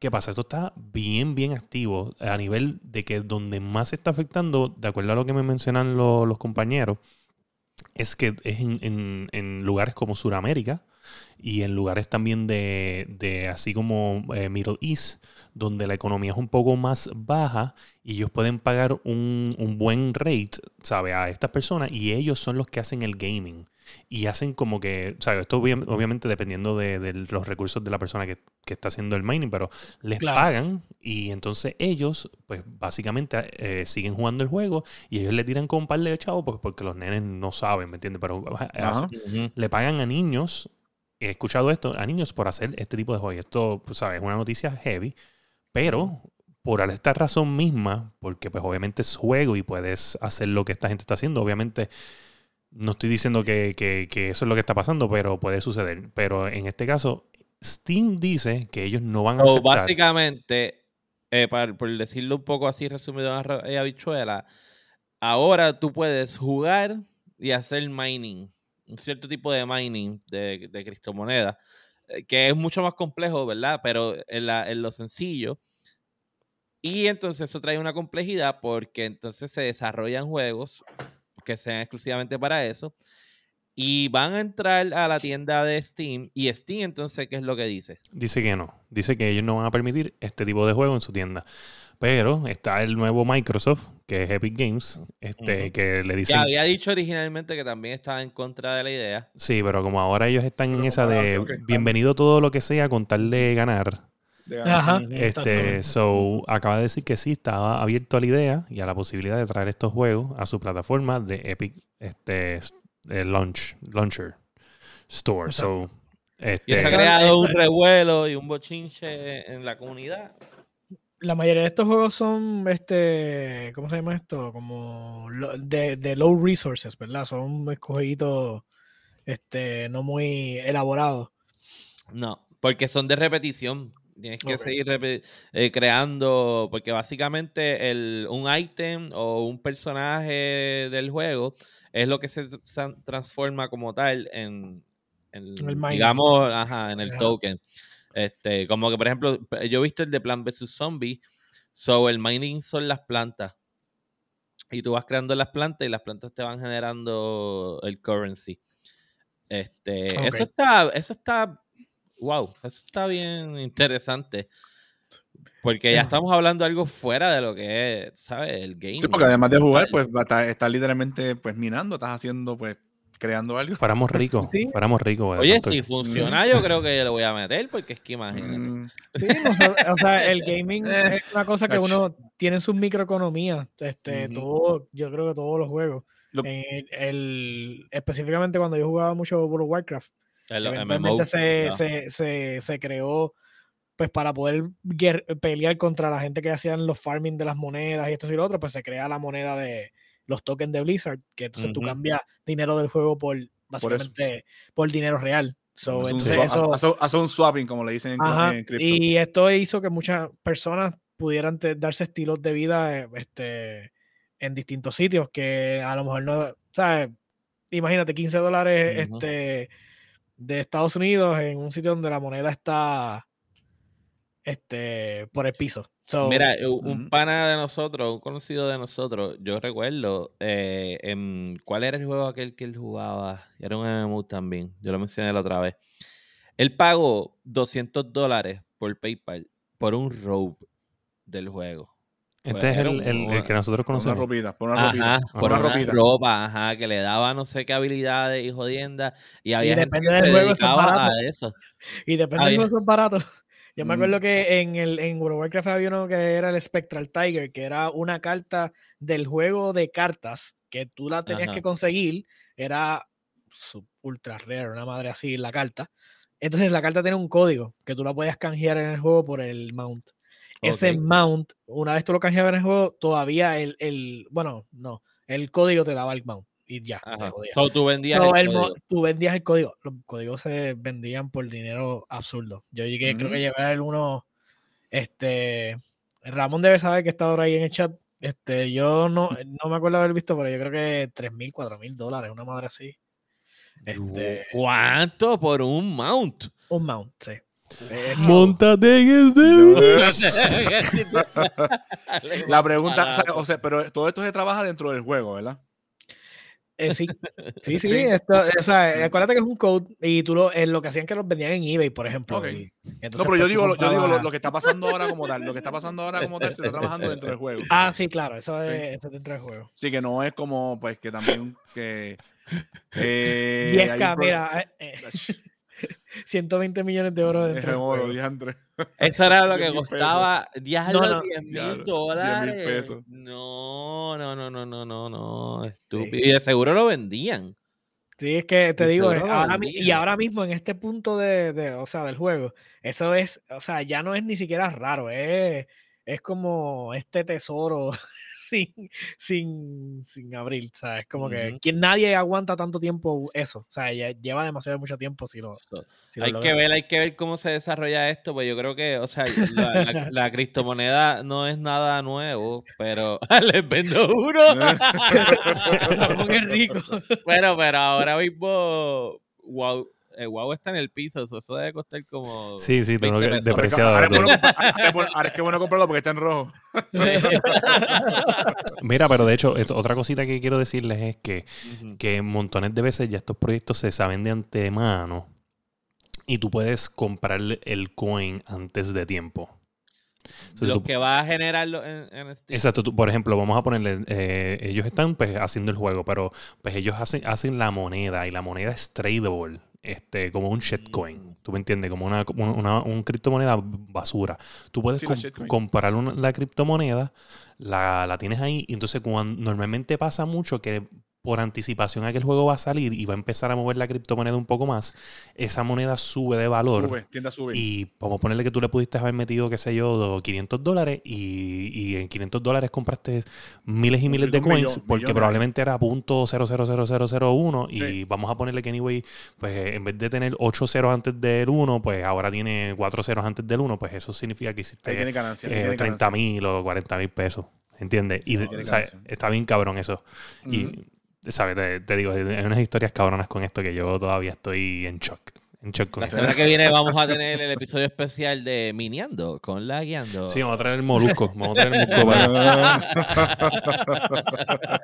¿Qué pasa? Esto está bien, bien activo a nivel de que donde más se está afectando, de acuerdo a lo que me mencionan lo- los compañeros, es que es en lugares como Sudamérica y en lugares también de, de así como eh, Middle East, donde la economía es un poco más baja y ellos pueden pagar un, un buen rate, ¿sabe? A estas personas y ellos son los que hacen el gaming. Y hacen como que, ¿sabes? Esto obvia- obviamente dependiendo de, de los recursos de la persona que, que está haciendo el mining, pero les Claro. pagan y entonces ellos, pues básicamente eh, siguen jugando el juego y ellos le tiran con un par de chavos pues, porque los nenes no saben, ¿me entiendes? Pero le pagan a niños, he escuchado esto, a niños por hacer este tipo de juegos. Y esto, pues, ¿sabes? Es una noticia heavy, pero por esta razón misma, porque pues obviamente es juego y puedes hacer lo que esta gente está haciendo, obviamente no estoy diciendo que, que- que eso es lo que está pasando, pero puede suceder. Pero en este caso, Steam dice que ellos no van a aceptar. básicamente, eh, para- por decirlo un poco así resumido en y habichuela, ahora tú puedes jugar y hacer mining, un cierto tipo de mining de, de criptomonedas, eh, que es mucho más complejo, ¿verdad? Pero en, la- en lo sencillo. Y entonces eso trae una complejidad porque entonces se desarrollan juegos que sean exclusivamente para eso. Y van a entrar a la tienda de Steam. Y Steam, entonces, ¿qué es lo que dice? Dice que no. Dice que ellos no van a permitir este tipo de juego en su tienda. Pero está el nuevo Microsoft, que es Epic Games, este, que le Ya dicen... había dicho originalmente que también estaba en contra de la idea. Sí, pero como ahora ellos están en esa de bienvenido todo lo que sea con tal de ganar. Ajá. Este, so acaba de decir que sí, estaba abierto a la idea y a la posibilidad de traer estos juegos a su plataforma de Epic este eh, Launch, Launcher Store. So, Y se ha este, creado un este- revuelo y un bochinche en la comunidad. La mayoría de estos juegos son, este, ¿cómo se llama esto? Como lo- de, de low resources, ¿verdad? Son jueguitos, este, no muy elaborados. No, porque son de repetición. Tienes que seguir eh, creando, porque básicamente el, un ítem o un personaje del juego es lo que se tran- transforma como tal en, en, El digamos, ajá, en el Ajá. token. Este, como que, por ejemplo, yo he visto el de Plant vs. Zombie, so el mining son las plantas. Y tú vas creando las plantas y las plantas te van generando el currency. Este, eso está, eso está, wow, eso está bien interesante. Porque ya Ya. estamos hablando de algo fuera de lo que es, ¿sabes? El game. Sí, porque además de jugar, pues va a estar- estás literalmente pues minando, estás haciendo, pues, creando algo. fuéramos ricos, Sí. fuéramos ricos. de Oye, si funciona, yo creo que le voy a meter, porque es que imagínate. Mm, Sí, o sea, el gaming Eh, es una cosa que uno tiene sus microeconomías. Este, Ujú. todo, yo creo que todos los juegos. Lo- En el, específicamente cuando yo jugaba mucho World of Warcraft, El, eventualmente se, ¿no? se, se, se creó pues para poder guer- pelear contra la gente que hacían los farming de las monedas y esto y lo otro, pues se crea la moneda de los tokens de Blizzard, que entonces tú Ujú. cambias dinero del juego por básicamente por, dinero real. So, Hace un entonces swap- eso, hace- hace un swapping, como le dicen en, Ajá, en cripto. y esto hizo que muchas personas pudieran darse estilos de vida eh, este, en distintos sitios que a lo mejor no, ¿sabes? Imagínate 15 dólares Ujú. este, de Estados Unidos en un sitio donde la moneda está este, por el piso. So, Mira, u- un pana de nosotros, un conocido de nosotros, yo recuerdo, eh, en- ¿cuál era el juego aquel que él jugaba? Era un MMO también, yo lo mencioné la otra vez. Él pagó 200 dólares por PayPal por un robe del juego. Este Pues es era el, un- el- el una- que nosotros Por una conocemos. ropita, por una ropita. Ajá, por Una una ropita. ropa, ajá, que le daba no sé qué habilidades y jodiendas. Y había gente depende que del se juego, eso es dedicaba a barato. eso. y depende de ya. los son baratos. Yo me acuerdo Mm. que en el en World of Warcraft había uno que era el Spectral Tiger, que era una carta del juego de cartas que tú la tenías Ajá. que conseguir, era su- ultra rare, una madre así la carta. Entonces la carta tiene un código que tú la podías canjear en el juego por el mount. Ese mount, una vez tú lo canjeabas en el juego, todavía el, el bueno, no, el código te daba el mount y ya. So, tú vendías So, el el tú vendías el código. Los códigos se vendían por dinero absurdo. Yo llegué, creo que Ujú. llevé a uno. Este. Ramón debe saber que está ahora ahí en el chat. Este, yo no, no me acuerdo haber visto, pero yo creo que 3 mil, 4 mil dólares, una madre así. Este, ¿Cuánto por un mount? un mount, sí. Es que- Montate en este La pregunta, o sea, o sea, pero todo esto se trabaja dentro del juego, ¿verdad? eh, sí, sí, sí. Sí. Esto, o sea, acuérdate que es un code y tú lo, eh, lo que hacían que los vendían en eBay, por ejemplo. Ok. y No, entonces, pero pues, yo digo, lo- yo digo lo, que está pasando ahora como tal. Lo que está pasando ahora como tal se está trabajando dentro del juego. Ah, sí, claro, eso es, eso es dentro del juego. Sí, que no es como, pues, que también que... eh, 10K, hay un pro- mira, eh, eh, 120 millones de euros Es dentro oro. Eso era lo que 10 costaba. Diablo, No, no. 10 mil 10 dólares. pesos. No, no, no, no, no, no, no. Estúpido. Y de seguro lo vendían. Sí, es que te Y digo, ahora, y ahora mismo en este punto de, de, o sea, del juego, eso es, o sea, ya no es ni siquiera raro, es, es como este tesoro sin, sin, sin abrir, o sea, es como que quien nadie aguanta tanto tiempo eso, o sea, ya lleva demasiado mucho tiempo si lo, So, si lo hay logra. que ver, hay que ver cómo se desarrolla esto, pues yo creo que, o sea, la, la- la criptomoneda no es nada nuevo, pero les vendo uno. Rico. bueno, pero ahora mismo, wow, eh, wow está en el piso, eso, eso debe costar como. Sí, sí, tengo 20 que pesos. depreciado. Ahora es bueno ahora es bueno- ahora es que bueno comprarlo porque está en rojo. Mira, pero de hecho, esto- otra cosita que quiero decirles es que, Ujú. que montones de veces ya estos proyectos se saben de antemano y tú puedes comprar el coin antes de tiempo. Entonces, Lo tú- que va a generarlo en, en Steam. Exacto, tú- por ejemplo, vamos a ponerle, eh, ellos están pues haciendo el juego, pero pues ellos hacen, hacen la moneda y la moneda es tradable, este, como un shitcoin. ¿tú me entiendes? Como una, como una un criptomoneda basura. Tú puedes Sí, comprar una- la criptomoneda, la, la tienes ahí, y entonces cuando, normalmente pasa mucho que por anticipación a que el juego va a salir y va a empezar a mover la criptomoneda un poco más, esa moneda sube de valor. Sube, tiende a subir. Y vamos a ponerle que tú le pudiste haber metido, qué sé yo, do- 500 dólares y, y en 500 dólares compraste miles y miles de coins millón, porque probablemente era punto .0000001 y Sí. vamos a ponerle que anyway, pues en vez de tener 8 ceros antes del 1, pues ahora tiene 4 ceros antes del 1, pues eso significa que hiciste tiene ganancia. eh, tiene 30 ganancia. mil o 40 mil pesos, ¿entiendes? Y No, tiene o sea, ganancia. está bien cabrón eso. Y, ¿sabes? Te, te digo, hay unas historias cabronas con esto que yo todavía estoy en shock. En La semana que viene vamos a tener el episodio especial de Miniando con la guiando. Sí, vamos a traer el molusco. Vamos a traer el molusco para...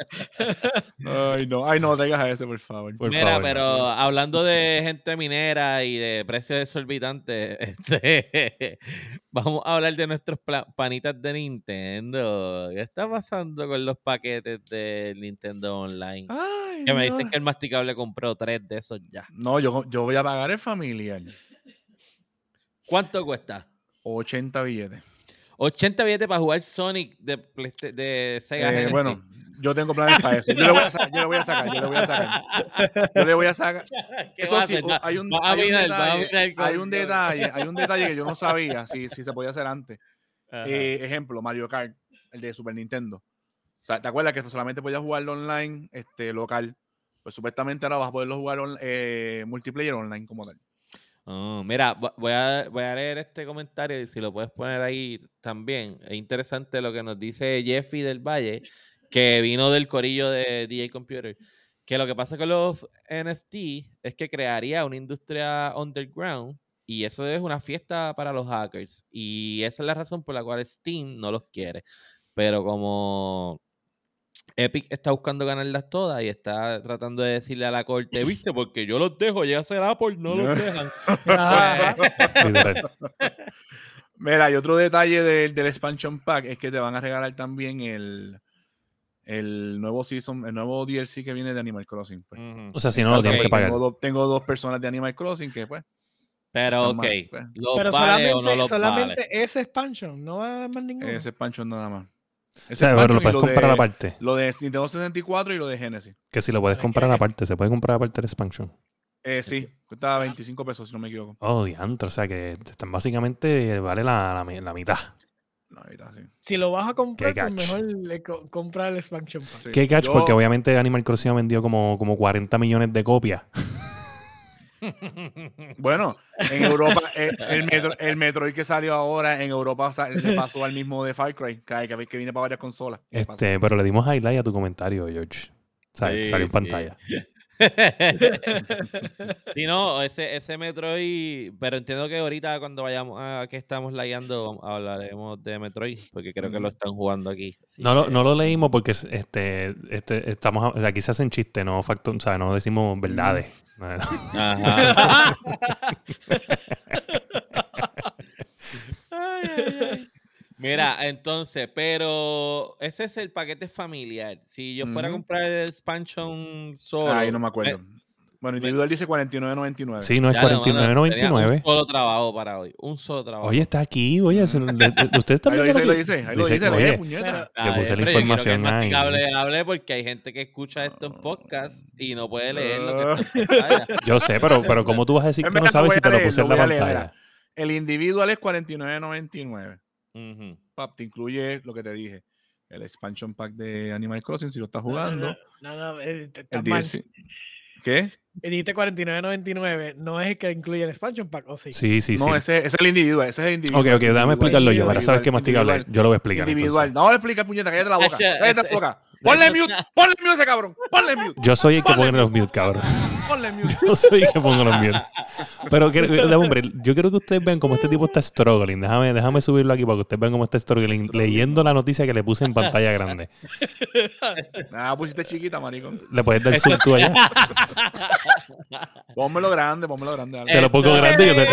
Ay, no, ay, no, digas a ese, por favor. Por Mira, favor. pero hablando de gente minera y de precios exorbitantes, este, vamos a hablar de nuestros panitas de Nintendo. ¿Qué está pasando con los paquetes del Nintendo Online? Ay, Que me no. dicen que el masticable compró tres de esos ya. No, yo, yo voy a pagar el familiar. ¿Cuánto cuesta? 80 billetes. 80 billetes para jugar Sonic de, de Sega Eh, Genesis. bueno, Yo tengo planes para eso. Yo le voy a sacar, yo le voy a sacar, yo le voy a sacar. Yo le voy a sacar. ¿Qué Eso va a sí, hacer? Va- hay un, va a hay un mirar, va a detalle, con- hay un detalle, hay un detalle que yo no sabía si, si se podía hacer antes. Ajá. Eh, ejemplo, Mario Kart, el de Super Nintendo. O sea, ¿te acuerdas que solamente podías jugarlo online, este, local? Pues supuestamente ahora vas a poderlo jugar on- eh, multiplayer online como tal. Oh, mira, vo- voy a, voy a leer este comentario y si lo puedes poner ahí también. Es interesante lo que nos dice Jeffy del Valle, que vino del corillo de DJ Computer. Que lo que pasa con los NFT es que crearía una industria underground y eso es una fiesta para los hackers. Y esa es la razón por la cual Steam no los quiere. Pero como Epic está buscando ganarlas todas y está tratando de decirle a la corte, viste, porque yo los dejo, llega a ser Apple, no los dejan. Mira, y otro detalle del, del expansion pack es que te van a regalar también el, el nuevo season, el nuevo DLC que viene de Animal Crossing. pues. O sea, si no, lo tienes que pagar. Tengo, dos- tengo dos personas de Animal Crossing que pues Pero ok, pues. ¿los Pero vale solamente, o no los solamente vale? ese expansion, no va a haber más ninguno. ese expansion nada más. O Ese sea, pero lo puedes lo comprar de- aparte. Lo de Nintendo 64 y lo de Genesis. Que si lo puedes Es comprar aparte, se puede comprar aparte el expansion. Eh, sí, cuesta 25 pesos si no me equivoco. Oh, diantre, o sea que están básicamente vale la, la mi- la mitad. Sí. Si lo vas a comprar, pues mejor le co- compra el expansion pack. Sí. Qué catch, Yo- porque obviamente Animal Crossing ha vendido como, como 40 millones de copias. Bueno, en Europa, eh, el, metro, el Metroid que salió ahora en Europa le pasó al mismo de Far Cry, que, que, viene para varias consolas. Este, pero le dimos highlight a tu comentario, George. O sea, Sí, salió en sí. pantalla. Sí, no, ese, ese Metroid, pero entiendo que ahorita cuando vayamos a que estamos layando hablaremos de Metroid, porque creo que lo están jugando aquí. No lo, no lo leímos porque es- este, este, estamos, aquí se hacen chistes, no facto, o sea, no decimos verdades. Ajá. Ay, ay, ay. Mira, entonces, pero ese es el paquete familiar. Si yo fuera a comprar el expansion solo. Ahí no me acuerdo. Eh, bueno, individual dice 49.99. Sí, no es ya, no, mano, tenía 49.99. Un solo trabajo para hoy. Un solo trabajo. Oye, está aquí, oye, se- le- le- usted está Ahí lo dice, ahí lo dice, ahí lo dice, puñeta. Le puse la información ahí. hable porque hay gente que escucha esto en podcast y no puede leer lo que está en pantalla. Yo sé, pero, pero ¿cómo tú vas a decir que no sabes si te lo leer, puse en la pantalla? El individual es 49.99. Ujú. Pap, te incluye lo que te dije. El expansion pack de Animal Crossing si lo estás jugando. No, no, no, eh, mal. DLC. ¿Qué? Y dijiste 49.99, no es el que incluye el expansion pack, ¿o sí? Sí, sí, sí. no, ese, ese es el individual. Ese es el individual. Ok, ok, déjame individual, explicarlo yo. Para saber qué masticable es. individual, Yo lo voy a explicar. Individual. entonces. No, le explica, puñeta, cállate la boca. Cállate la este- boca. Ponle mute, ponle mute a ese cabrón. Ponle mute, Yo soy el que Ponle pone los mute, cabrón. ponle mute. Yo soy el que pongo los mute. Pero, que, hombre, yo quiero que ustedes vean cómo este tipo está struggling. Déjame, déjame subirlo aquí para que ustedes vean cómo está struggling. Leyendo la noticia que le puse en pantalla grande. Nada, pusiste chiquita, maricón. Le puedes dar zoom tú allá. Pónmelo grande, pónmelo grande. Te lo pongo grande. Yo te,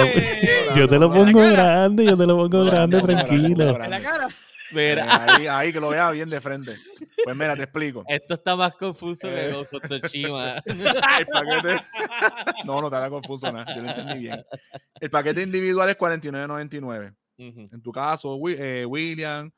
yo te lo pongo grande. Yo te lo pongo grande, tranquilo. En la grande. cara. Mira, Ahí, ahí, que lo vea bien de frente. Pues mira, te explico. esto está más confuso que Eh. Ghost of Tsushima. El paquete. No, no te haga confuso nada. Yo lo entendí bien. El paquete individual es 49.99. Ujú. En tu caso, eh, William,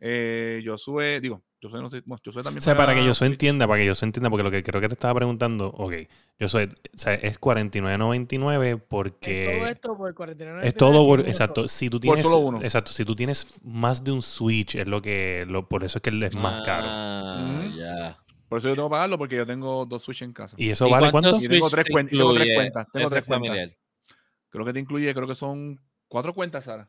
eh, Josué, digo, Josué no sé, bueno, Josué también. O sea, para que yo Switch. entienda, para que yo entienda, porque lo que creo que te estaba preguntando, ok, yo soy, o sea, es 49.99 Es porque todo esto por 49.99. es todo, por- exacto, solo. si tú tienes, solo uno. exacto, si tú tienes más de un Switch, es lo que, lo, por eso es que él es más caro. Ah, ya. Por eso yo tengo que pagarlo porque yo tengo dos Switch en casa. ¿Y eso ¿Y vale cuántos cuánto? Y tengo tres te cuentas, tengo tres cuentas, tengo tres cuentas. familiar? Creo que te incluye, creo que son cuatro cuentas, Sara.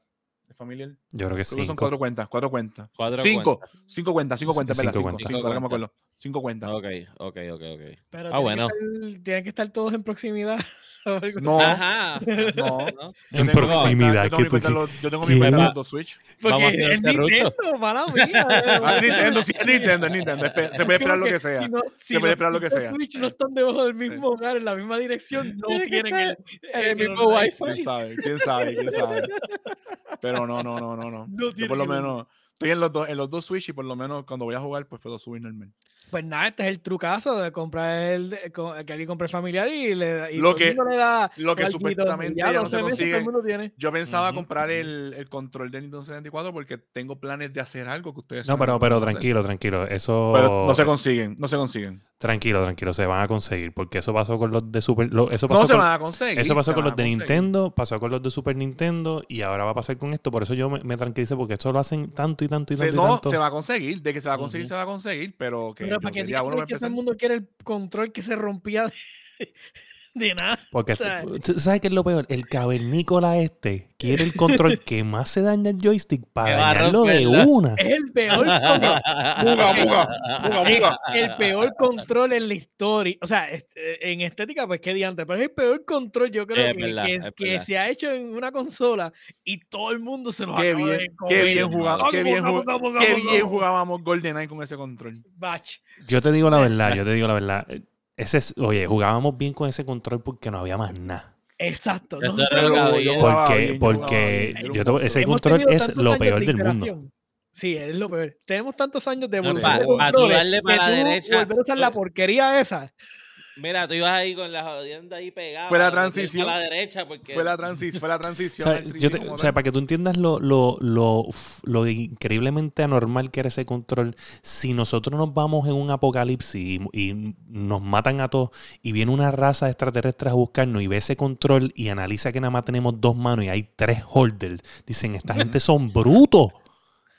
¿Es familiar? Yo creo que que son cuatro cuentas, cuatro cuentas. Cuatro cinco, cuentas. cinco cuentas, cinco cuentas, Cinco. Cinco, cuentas. cinco, cuentas. acuerdo. Cinco cuentas. Ok, ok, ok, ok. Pero Ah, tienen bueno. Que estar, tienen que estar todos en proximidad. No, Ajá. no. En tengo mi proximidad, que Yo tú- tengo mi cuenta en los- yo tengo mi dos Switch. Porque es. Nintendo, mala mía. Ah, es Nintendo, sí, es Nintendo, es Nintendo. Se puede esperar lo que sea. Si no, si Se puede los esperar lo que sea. Switch no están debajo del Sí. mismo hogar, en la misma dirección, no tienen el, el el mismo wifi. ¿Quién sabe? ¿Quién sabe? ¿Quién sabe? Pero no, no, no, no, no. No Yo por lo menos, Estoy en los, dos, en los dos Switch y por lo menos cuando voy a jugar, pues puedo subir normal. Pues nada, este es el trucazo de comprar el de- que alguien compre familiar y le y Lo que- le da Lo que supuestamente ya no 12 se meses, todo el consigue. mundo tiene. Yo pensaba comprar el, el control de Nintendo 64 porque tengo planes de hacer algo que ustedes No, pero, pero tranquilo, tranquilo. Eso. Pero no se consiguen, no se consiguen. Tranquilo, tranquilo. Se van a conseguir. Porque eso pasó con los de Super. lo- eso No pasó se con, van a conseguir. eso pasó se con los de conseguir. Nintendo, pasó con los de Super Nintendo y ahora va a pasar con esto. Por eso yo me, me tranquilicé porque esto lo hacen tanto y tanto y Se- tanto y no, tanto. se va a conseguir. De que se va a conseguir, se va a conseguir. Pero que Pero para que diga que todo el mundo quiere el control que se rompía de, de nada. Porque, sea, ¿tú ¿sabes qué es lo peor? El cavernícola este quiere el control que más se daña el joystick para dañarlo de una. Es el peor control. El peor control en la historia. O sea, eh, en estética, pues qué diante, pero es el peor control, yo creo Es que, verdad, que- es que verdad. se ha hecho en una consola y todo el mundo se lo Qué acaba de bien, qué comer. bien jugado, qué bien, jugábamos GoldenEye con ese control. Batch. Yo te digo la verdad, yo te digo la verdad. Ese es, oye, jugábamos bien con ese control porque no había más nada. Exacto. No- era lo que Pero había. yo jugaba Porque, porque yo te- ese control es lo peor de del mundo. Sí, es lo peor. Tenemos tantos años de No, evolución pa- de pa' tú controles darle que pa' la derecha, volver a usar la porquería esa. Mira, tú ibas ahí con la jodienda ahí pegada. Fue la transición. A la derecha porque... Fue la, transi- fue la transición. O sea, al yo 3D te- como o sea, tal. para que tú entiendas lo, lo, lo, lo increíblemente anormal que era ese control, si nosotros nos vamos en un apocalipsis y, y nos matan a todos y viene una raza de extraterrestres a buscarnos y ve ese control y analiza que nada más tenemos dos manos y hay tres holders, dicen, esta gente son brutos.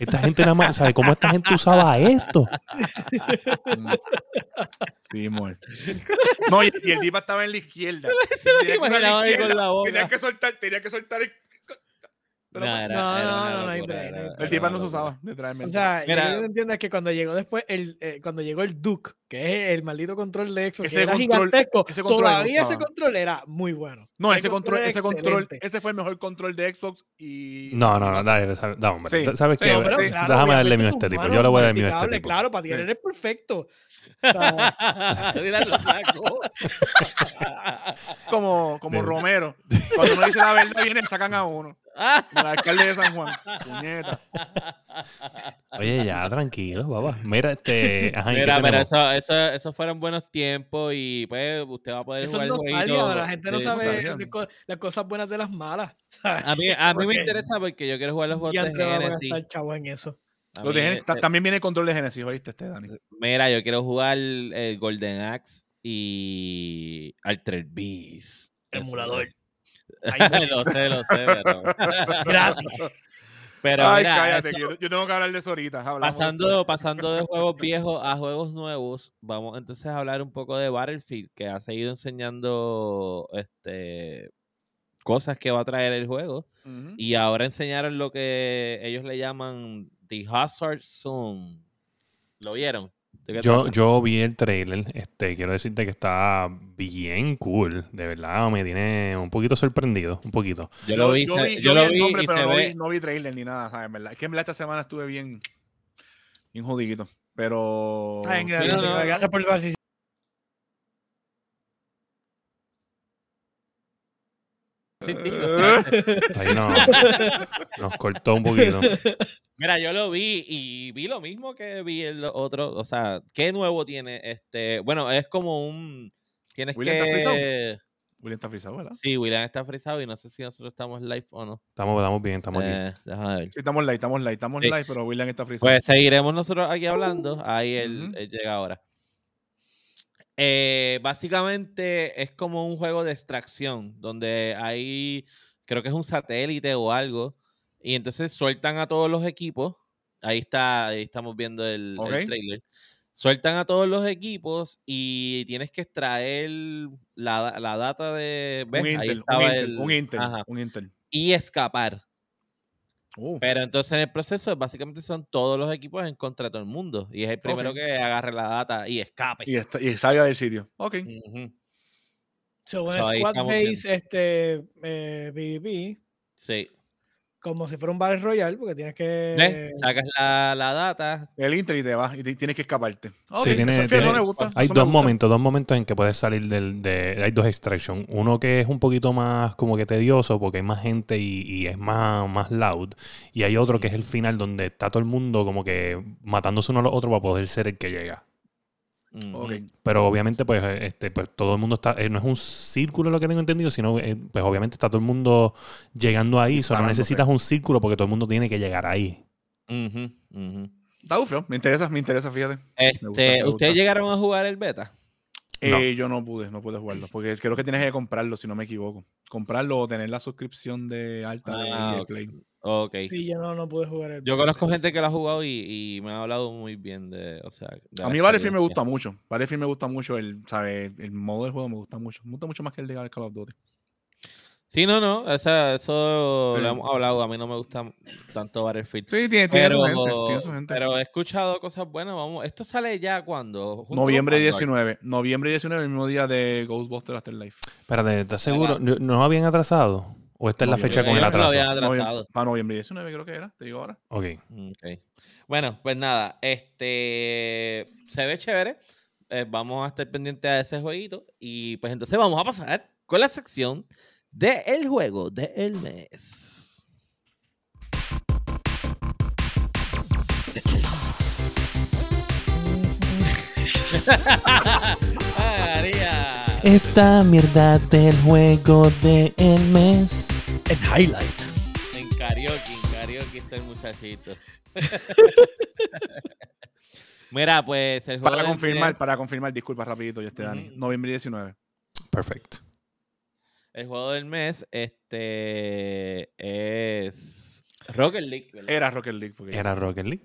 Esta gente nada más, ¿sabe cómo esta gente usaba esto? Sí, amor. No, y, y el dipa estaba en la izquierda. Se lo Tenía que usar imaginaba ahí con izquierda, la boca. Tenía que soltar, tenía que soltar el. Pero No, pues, era- No, era no, una no, no hay era- era el una no se usaba, literalmente. O sea, Mira. yo quiero que entiendas que cuando llegó después, el, eh, cuando llegó el Duke, que es el maldito control de Xbox, Ese que era control- gigantesco, ese control me todavía ese control era muy bueno. no, ese control, era ese control, ese fue el mejor control de Xbox y. No, no, no, dale, dale, dale, hombre. Sí, ¿Sabes sí, qué? pero Eh, claro, Déjame darle mío a este tipo. Yo le voy a dar mío a este tipo. Claro, para ti Sí. eres perfecto. Lo. Como, como Romero. Cuando uno dice la verdad, viene y sacan a uno. El alcalde de San Juan. Puñeta. Oye, ya, tranquilo, papá. Mira, este. Ajá, ¿y qué Mira, pero tenemos? eso, eso, esos fueron buenos tiempos y pues usted va a poder eso jugar es el nostalgia, jueguito. la gente no sabe nostalgia. las co- las cosas buenas de las malas. ¿sabes? A mí, a mí me interesa porque yo quiero jugar los juegos Y de Genesis. gastar chavo en eso. A Los de Genesis- este, También viene el control de Genesis, ¿oíste, este, Dani? Mira, yo quiero jugar el Golden Axe y Altered Beast. Eso, Emulador. Lo sé, lo sé, pero. Gratis. Pero Ay, mira, cállate, eso- que yo, yo tengo que hablar de eso ahorita. hablamos pasando, pasando de juegos viejos a juegos nuevos, vamos entonces a hablar un poco de Battlefield, que ha seguido enseñando este cosas que va a traer el juego. Y ahora enseñaron lo que ellos le llaman The Hazard Zone. ¿Lo vieron? ¿De qué Yo, yo vi el trailer, este, quiero decirte que está bien cool, de verdad, me tiene un poquito sorprendido, un poquito. Yo lo vi, yo se- vi, yo yo lo vi el vi nombre, y pero se no, ve, vi, no vi trailer ni nada, ¿sabes? ¿Verdad? Es que en verdad esta semana estuve bien, bien jodidito. Pero. Gracias, no, no, gracias por participar. Sin ti. Ahí no- nos cortó un poquito. Mira, yo lo vi y vi lo mismo que vi el otro. O sea, ¿qué nuevo tiene este? Bueno, es como un. Tienes William está frisado. que. William está frisado, ¿verdad? Sí, William está frisado y no sé si nosotros estamos live o no. Estamos, estamos bien, estamos aquí. Eh, déjame ver. Sí, estamos live, estamos live, estamos Sí. live, pero William está frisado. Pues seguiremos nosotros aquí hablando. Ahí él, Ujú. él llega ahora. Eh, básicamente es como un juego de extracción donde hay, creo que es un satélite o algo, y entonces sueltan a todos los equipos. Ahí está, ahí estamos viendo el, trailer. Sueltan a todos los equipos y tienes que extraer la, la data de. ¿ves? un Ahí Intel, un Intel, el- un Intel, ajá, un Intel. y escapar. Uh, Pero entonces en el proceso básicamente son todos los equipos en contra de todo el mundo. Y es el primero que agarre la data y escape. y, está- y salga del sitio. Ok. So, un So, ahí squad base, este, eh, PvP. Sí. Como si fuera un Battle Royale, porque tienes que. ¿Ves? Sacas la, la data. El Inter y te vas y te- tienes que escaparte. Ok, Sí, tiene- eso, fíjate, tiene- no me gusta, Hay eso me dos gusta. momentos, dos momentos en que puedes salir del, de, hay dos extraction. Uno que es un poquito más como que tedioso porque hay más gente y, y es más, más loud. Y hay otro que es el final donde está todo el mundo como que matándose uno a los otros para poder ser el que llega. Mm. Pero obviamente, pues, este, pues todo el mundo está. eh, no es un círculo lo que tengo entendido, sino eh, pues obviamente está todo el mundo llegando ahí. Solo necesitas un círculo porque todo el mundo tiene que llegar ahí. Ujú. Está bufeo, me interesa, me interesa, fíjate. Me gusta, Este, me gusta. ¿Ustedes llegaron a jugar el beta? No. Eh, yo no pude, no pude jugarlo, porque creo que tienes que comprarlo, si no me equivoco. Comprarlo o tener la suscripción de alta de Ah, ok. Play. Ok. Sí, yo no, no pude jugar el. Yo conozco gente que lo ha jugado y, y me ha hablado muy bien de, o sea, de A mí Battlefield me gusta mucho. Battlefield me gusta mucho, el, ¿sabe? el modo del juego me gusta mucho. Me gusta mucho más que el de Call of Duty. Sí, no, no, o sea, eso Sí. lo hemos hablado, a mí no me gusta tanto Battlefield. Sí, tiene, tiene Pero, su gente, tiene su gente. pero he escuchado cosas buenas, vamos, esto sale ya cuando... Noviembre Vanguard. 19. Noviembre 19, el mismo día de Ghostbusters Afterlife. Espérate, ¿estás seguro? ¿No, no habían atrasado? ¿O esta es la No, fecha con el atraso? habían Noviembre- atrasado. para noviembre 19 creo que era, te digo ahora. Ok. Ok. Bueno, pues nada, este se ve chévere. eh, vamos a estar pendientes a ese jueguito. Y pues entonces vamos a pasar con la sección de el juego del mes. Esta mierda del juego del mes. el highlight. En karaoke, en karaoke está el muchachito. Mira, pues el juego Para confirmar, mes- para confirmar, disculpa rapidito, yo este Dani. Noviembre 19. Perfecto. El juego del mes este es Rocket League. ¿verdad? Era Rocket League. Porque Era Rocket League.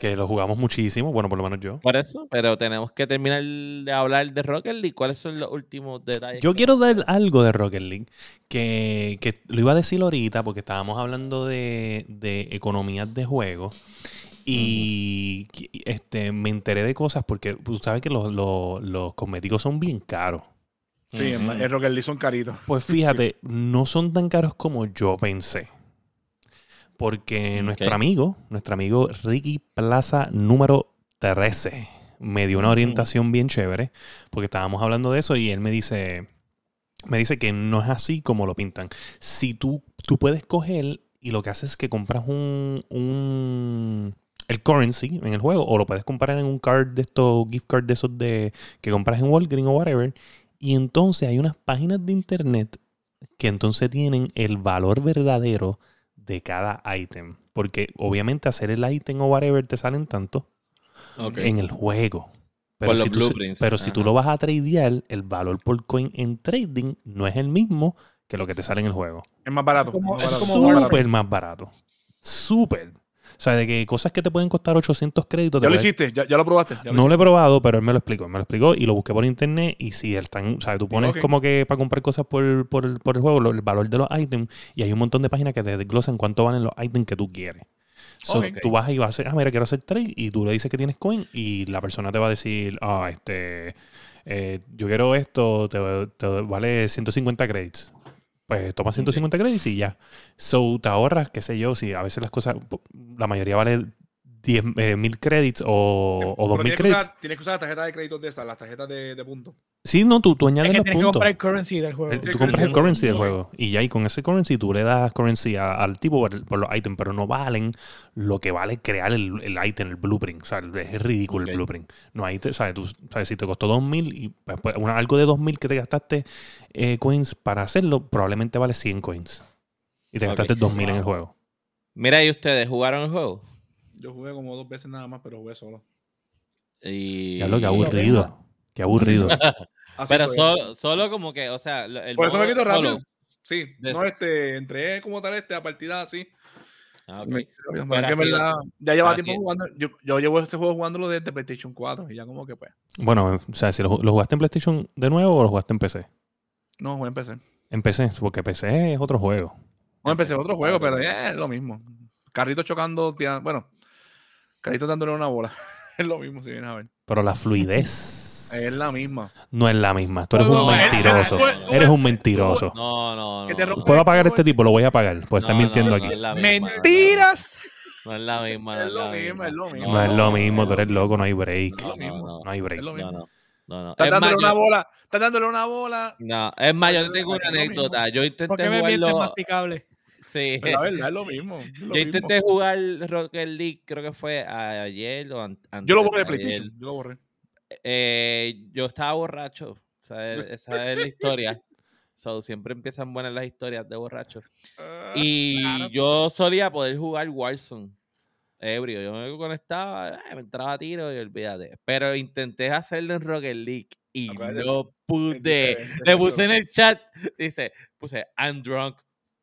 Que lo jugamos muchísimo. Bueno, por lo menos yo. Por eso, pero tenemos que terminar de hablar de Rocket League. ¿Cuáles son los últimos detalles? Yo quiero dar algo de Rocket League. Que, que lo iba a decir ahorita porque estábamos hablando de, de economías de juego. Y este, me enteré de cosas porque tú sabes que los, los- los cosméticos son bien caros. Sí, Ujú. el Rocket League son caritos. Pues fíjate, no son tan caros como yo pensé. Porque nuestro amigo, nuestro amigo Ricky Plaza número 13, me dio una orientación bien chévere. Porque estábamos hablando de eso y él me dice, me dice que no es así como lo pintan. Si tú, tú puedes coger y lo que haces es que compras un, un el currency en el juego o lo puedes comprar en un card de estos gift card de esos de que compras en Walgreens o whatever y entonces hay unas páginas de internet que entonces tienen el valor verdadero de cada ítem porque obviamente hacer el ítem o whatever te salen tanto en el juego pero, Por los si tú, pero si tú lo vas a tradear, el valor por coin en trading no es el mismo que lo que te sale en el juego. Es más barato. Como- es como. Súper más barato. Súper. O sea, de que cosas que te pueden costar 800 créditos. Ya lo hiciste, ya, ya lo probaste. ya lo No lo he probado, pero él me lo explicó. Me lo explicó y lo busqué por internet. Y si él tan, o sea, tú pones como que para comprar cosas por, por el, por el juego, lo- el valor de los ítems. Y hay un montón de páginas que te desglosan cuánto valen los ítems que tú quieres. So. Tú vas y vas a hacer, ah, mira, quiero hacer trade. Y tú le dices que tienes coin. Y la persona te va a decir, ah, este, eh, yo quiero esto, te, te vale 150 créditos. Pues toma 150 créditos y ya. So, te ahorras, qué sé yo, si a veces las cosas, la mayoría vale 10 eh, mil créditos o, o Pero 2000 tienes que, créditos. usar, tienes que usar la tarjeta de créditos de esas, las tarjetas de, de puntos. Sí, no, tú, tú Es añades que los tienes que puntos. comprar el currency del juego. El- tú compras el currency del juego. Y ya, y con ese currency tú le das currency a- al tipo por, los ítems, pero no valen lo que vale crear el, el ítem, el blueprint. O sea, es ridículo el blueprint. No hay, te- ¿sabes? Tú, ¿sabes? Si te costó 2000 y pues, pues, una- algo de 2000 que te gastaste eh, coins para hacerlo, probablemente vale 100 coins. Y te gastaste 2000 en el juego. Mira, ¿y ustedes jugaron el juego? Yo jugué como dos veces nada más, pero jugué solo. Y... Ya lo que aburrido. Qué aburrido. Pero solo, solo como que, o sea, el Por eso me quito rápido. Sí, De- no, este, entré como tal este a partida así. Ah, ok. Me quito rápido, Pero pero es que en así- verdad, ya lleva tiempo jugando. Yo, yo llevo ese juego jugándolo desde PlayStation 4 y ya como que pues. bueno, o sea, si lo, lo jugaste en PlayStation de nuevo o lo jugaste en PC. No, jugué en PC. En PC, porque PC es otro juego. No empecé otro juego, pero ya es lo mismo. Carrito chocando, bueno, carrito dándole una bola. es lo mismo si vienes a ver. Pero la fluidez. Es la misma. No es la misma. Tú eres un No, mentiroso. Eres un mentiroso. No, no, no. Que te no, rompe- ¿Puedo apagar a este tipo? Lo voy a apagar. Pues no, está mintiendo no, aquí. no es la misma, no es la ¡Mentiras! No es la misma, no Es lo mismo, es lo mismo. No es lo mismo. Tú eres loco. No hay break. No, hay break. Es lo no, mismo. no, no, no. Estás Es más, dándole una yo- bola. Estás dándole una bola. no, es más, yo te tengo lo una mismo. anécdota. Yo ¿Por intenté qué me mientes jugarlo. masticable? Sí. Pero la verdad es lo mismo. es lo Yo mismo. intenté jugar Rocket League, creo que fue ayer o an- antes. Yo lo borré de ayer. PlayStation. Yo lo borré. Eh, yo estaba borracho. Esa es, esa es la historia. So, siempre empiezan buenas las historias de borracho. Y claro. yo solía poder jugar Warzone. Ebrio. Yo me conectaba, eh, me entraba a tiro y olvídate. Pero intenté hacerlo en Rocket League y Acuérdate, no pude. Le puse en el chat, dice, puse, I'm drunk.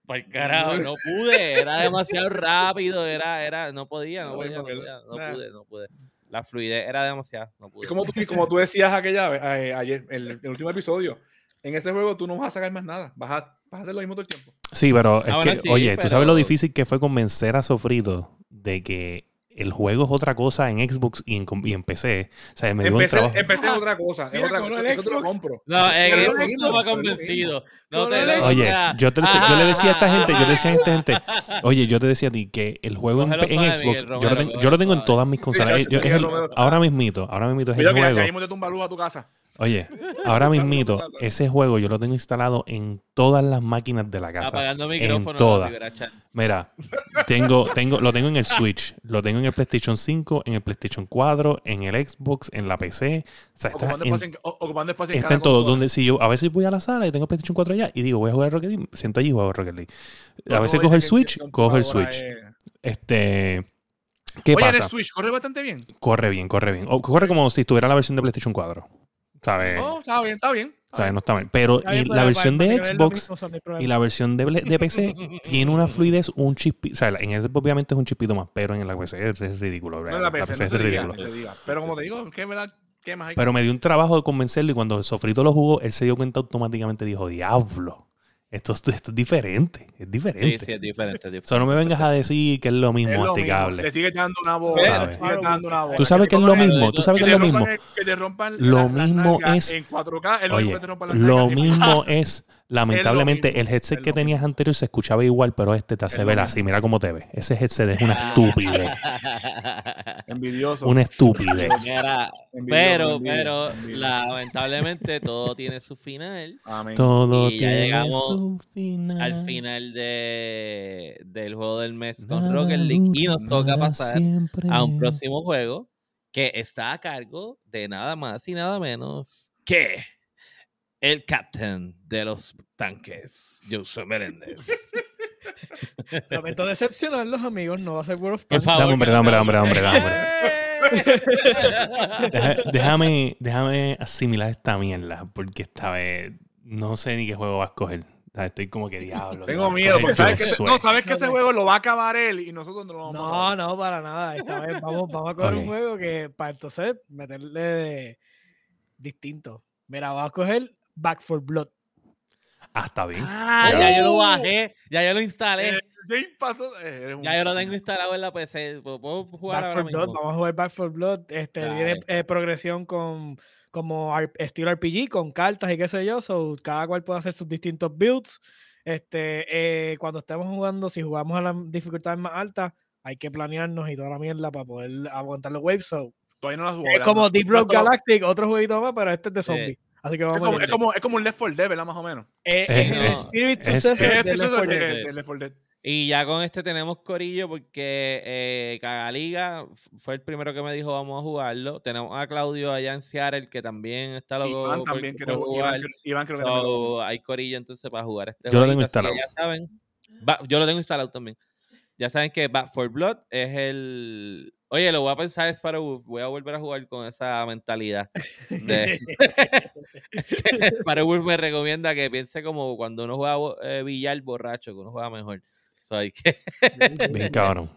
Para el carajo, no pude, era demasiado rápido, era, era, no podía, no No, podía, no, podía, no nah. pude, no pude. La fluidez era demasiado, no pude. Es como tú, como tú decías aquella vez, ayer, el, el último episodio. En ese juego tú no vas a sacar más nada. Vas a, vas a hacer lo mismo todo el tiempo. Sí, pero es Ahora que, sí, oye, tú sabes lo difícil que fue convencer a Sofrito de que el juego es otra cosa en Xbox y en, y en PC. O sea, me dio un Empecé, trabajo. empecé es otra cosa. Es otra cosa. el Eso te lo Xbox. compro. No, en mismo, no me ha convencido. No te el lo- Xbox. Oye, yo, te, yo le decía a esta gente, yo le decía a esta gente, oye, yo te decía a ti que el juego en, en Xbox, Miguel, yo, lo tengo, yo lo tengo en todas mis consolas. el- ahora mismito, ahora mismito es el Cuidado que juego. caímos de tumba luz a tu casa. Oye, ahora mismito, ese juego yo lo tengo instalado en todas las máquinas de la casa. Apagando En micrófono. todas. verá, chat. Mira, tengo, tengo, lo tengo en el Switch, lo tengo en el PlayStation 5, en el PlayStation 4, en el Xbox, en la PC. O sea, está Ocupando en, espacio en, o- ocupando espacio en está cada en todo. Donde si yo a veces voy a la sala y tengo PlayStation 4 allá y digo, voy a jugar Rocket League, siento allí y juego Rocket League. A veces cojo el Switch, cojo el Switch. es- Este, ¿qué Oye, en el pasa? Switch corre bastante bien. Corre bien, corre bien. O corre como si estuviera la versión de PlayStation 4. ¿Sabes? Oh, está bien, está bien. está ¿Sabes? No está mal. Pero Está y bien, la versión de que Xbox y la versión de, de PC tiene una fluidez, un chispito. O sea, en el Xbox obviamente es un chispito más, pero en la PC es, ridículo. No en la La PC, no es ridículo. no diga. Pero como te digo, ¿qué, me da- qué más hay? Pero me dio un trabajo de convencerlo y cuando Sofrito lo jugó, él se dio cuenta automáticamente dijo, diablo, esto, es- esto es diferente, es Sí, diferente. sí, es diferente. es O sea, no me vengas a decir que es lo mismo Es lo mismo. Le sigue dando una bola. ¿Sabes? Le sigue dando una bola. Tú sabes que es lo mismo, tú sabes que que es lo mismo. rompan el- Que te rompan Lo mismo es- En 4K es lo mismo Oye, que te rompan las lo nalgas en- mismo es, lamentablemente, el headset que tenías anterior se escuchaba igual, pero este te hace ver así. Mira cómo te ves. Ese headset es una estupidez. Envidioso. Una Envidioso, pero, pero, lamentablemente todo tiene su final. Amén. Todo Y ya tiene llegamos su final. Al final de, del juego del mes con Nada Rocket League. Y nos toca pasar siempre. a un próximo juego que está a cargo de nada más y nada menos que el captain de los tanques, José Meréndez. Lamento decepcionarlos, amigos. No va a ser World of Por Tanks. favor. Dame, hombre, dame, hombre, hombre. Deja- déjame, déjame asimilar esta mierda, porque esta vez no sé ni qué juego va a escoger. Estoy como que diablo. ¿qué va Tengo miedo, porque sabes que, no, sabes que ese No, juego lo va a acabar él y nosotros no lo vamos a No, acabar. no, para nada. Esta vez vamos, vamos a coger un juego que para entonces meterle de- distinto. Mira, vamos a coger Back for Blood. Ah, está bien. Ah, Ya. yo lo bajé, ya yo lo instalé. Eh, eh, Ya yo lo tengo instalado en la PC. Puedo puedo jugar Back ahora for Blood, mismo. vamos a jugar Back for Blood. Este, tiene eh, progresión con como estilo RPG, con cartas y qué sé yo. So, cada cual puede hacer sus distintos builds. Este, eh, cuando estemos jugando, si jugamos a las dificultades más altas, hay que planearnos y toda la mierda para poder aguantar los waves. So, Todavía no jugado, es como No- Deep lo- Galactic, otro jueguito más, pero este es de zombies. Así que Es vamos como, es, como, es como un Left 4 Dead, ¿verdad? Más o menos. Eh, Eh, es el no, Spirit es- Successor Es de el Left 4 sucesor Dead. de, de Left 4 Dead. Y ya con este tenemos Corillo porque eh, Cagaliga fue el primero que me dijo vamos a jugarlo. Tenemos a Claudio allá en Seattle que también está loco Iván por- también por quiere Iván, jugar. creo- Iván creo que también hay Corillo entonces para jugar este Yo lo tengo instalado. Ya saben. Va- yo lo tengo instalado también. Ya saben que Back for Blood es el. Oye, lo voy a pensar Sparrow. Voy a volver a jugar con esa mentalidad. De... Sparrow me recomienda que piense como cuando uno juega eh, billar borracho, que uno juega mejor. So, hay que... Bien cabrón.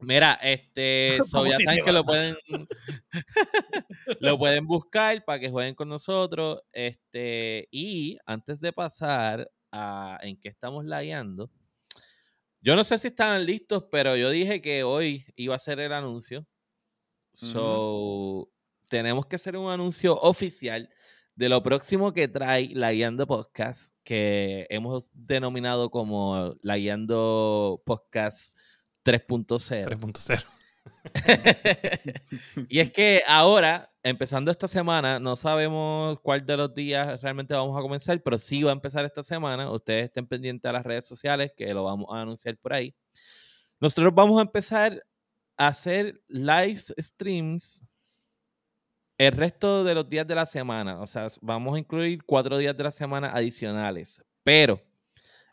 Mira, este, so, ya saben que lo pueden lo pueden buscar para que jueguen con nosotros. Este, y antes de pasar a en qué estamos lagueando, yo no sé si estaban listos, pero yo dije que hoy iba a ser el anuncio. So, tenemos que hacer un anuncio oficial de lo próximo que trae La Guiando Podcast, que hemos denominado como La Guiando Podcast 3.0. 3.0. y es que ahora, empezando esta semana, no sabemos cuál de los días realmente vamos a comenzar, pero sí va a empezar esta semana. Ustedes estén pendientes a las redes sociales, que lo vamos a anunciar por ahí. Nosotros vamos a empezar a hacer live streams el resto de los días de la semana. O sea, vamos a incluir cuatro días de la semana adicionales. Pero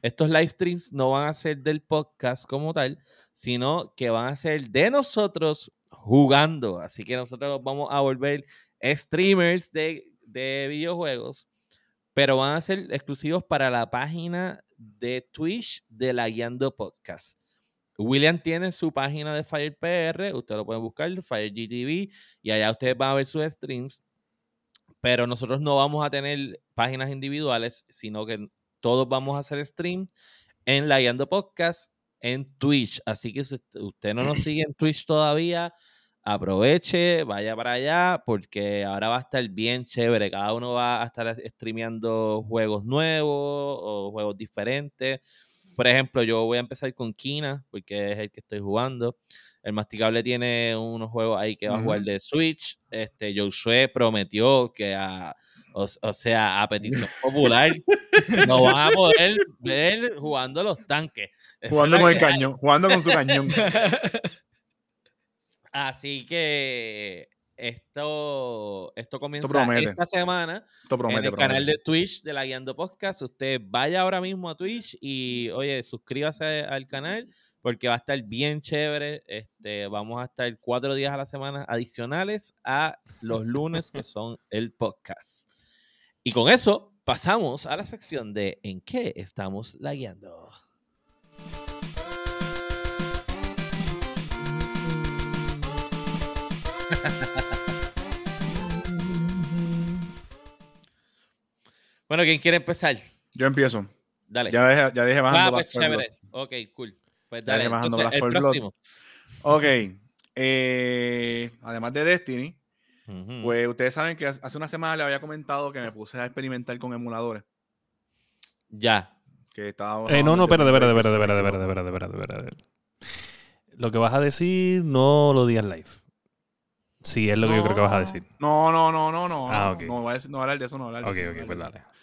estos live streams no van a ser del podcast como tal, sino que van a ser de nosotros jugando. Así que nosotros vamos a volver streamers de, de videojuegos, pero van a ser exclusivos para la página de Twitch de la Guiando Podcast. William tiene su página de Fire PR, usted lo puede buscar, Fire GTV, y allá ustedes van a ver sus streams. Pero nosotros no vamos a tener páginas individuales, sino que todos vamos a hacer stream en la Guiando Podcast en Twitch. Así que si usted no nos sigue en Twitch todavía, aproveche, vaya para allá, porque ahora va a estar bien chévere. Cada uno va a estar streameando juegos nuevos o juegos diferentes. Por ejemplo, yo voy a empezar con Kina, porque es el que estoy jugando. El Masticable tiene unos juegos ahí que va a jugar de Switch. Este, Josué prometió que a, o, o sea, a petición popular, no van a poder ver jugando los tanques. Jugando con el hay. cañón, jugando con su cañón. Así que esto, esto comienza esta semana Esto en promete, el canal de Twitch de la Guiando Podcast. Usted vaya ahora mismo a Twitch y, oye, suscríbase al canal porque va a estar bien chévere. Este, vamos a estar cuatro días a la semana adicionales a los lunes que son el podcast. Y con eso pasamos a la sección de ¿En qué estamos la guiando? Bueno, ¿quién quiere empezar? Yo empiezo. Dale. Ya dejé, ya dejé Ah, bajando pues chévere. Ok, cool. Pues dale, bajando entonces, el próximo. Ok. eh, además de Destiny, Ujú. pues ustedes saben que hace una semana le había comentado que me puse a experimentar con emuladores. Ya. Que estaba Eh, no, no, espérate, espérate, espérate, no espérate, espérate, espérate, espérate, espérate. Lo que vas a decir, no lo digas live. Sí, es lo que yo creo que vas a decir. No, no, no, no, no. Ah, no, ok. No voy a decir- no voy a hablar de eso, no voy a hablar Ok, de eso. no voy a ok, hablar pues eso. dale.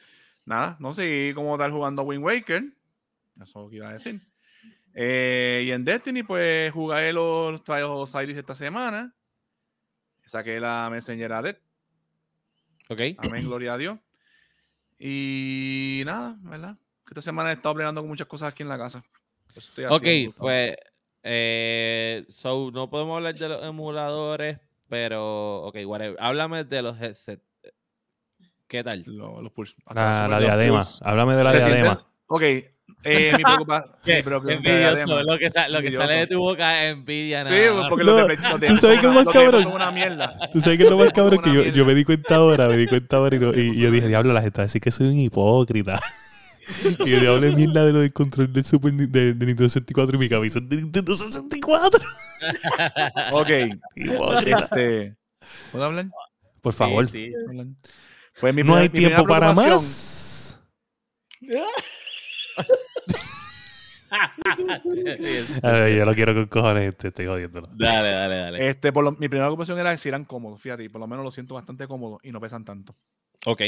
Nada, no seguí como tal jugando a Wind Waker. Eso es lo que iba a decir. Eh, y en Destiny, pues jugué los Trials Osiris esta semana. Saqué la Messenger a Death. Ok. Amén, gloria a Dios. Y nada, ¿verdad? Esta semana he estado peleando con muchas cosas aquí en la casa. Estoy Ok, pues. Eh, so, no podemos hablar de los emuladores, pero. Ok, whatever. Háblame de los headsets. ¿Qué tal? Lo- los pulsos. Hasta La, diadema. Háblame de la diadema. Ok, eh, mi preocupación. ¿Qué? Envidioso. Lo que, sa- lo que Envidioso. sale de tu boca es envidia. Sí, nada más. porque No, los de, de ¿tú sabes qué son más cabrón? son una mierda. Tú sabes que es lo más cabrón es que yo, yo me di cuenta ahora, me di cuenta ahora y, no- y- y yo dije, diablo, la gente va a decir que soy un hipócrita. y yo diablo de mierda de lo del control del Super de, de Nintendo 64 y mi cabeza es de Nintendo 64. Ok, Hipócrita. este. ¿Puedo hablar? Por favor. Sí, sí. Pues mi no hay mi tiempo para más. A ver, yo lo quiero con cojones, este, estoy jodiéndolo. dale, dale, dale. Este, por lo- mi primera preocupación era si eran cómodos, fíjate, y por lo menos lo siento bastante cómodo y no pesan tanto. Ok.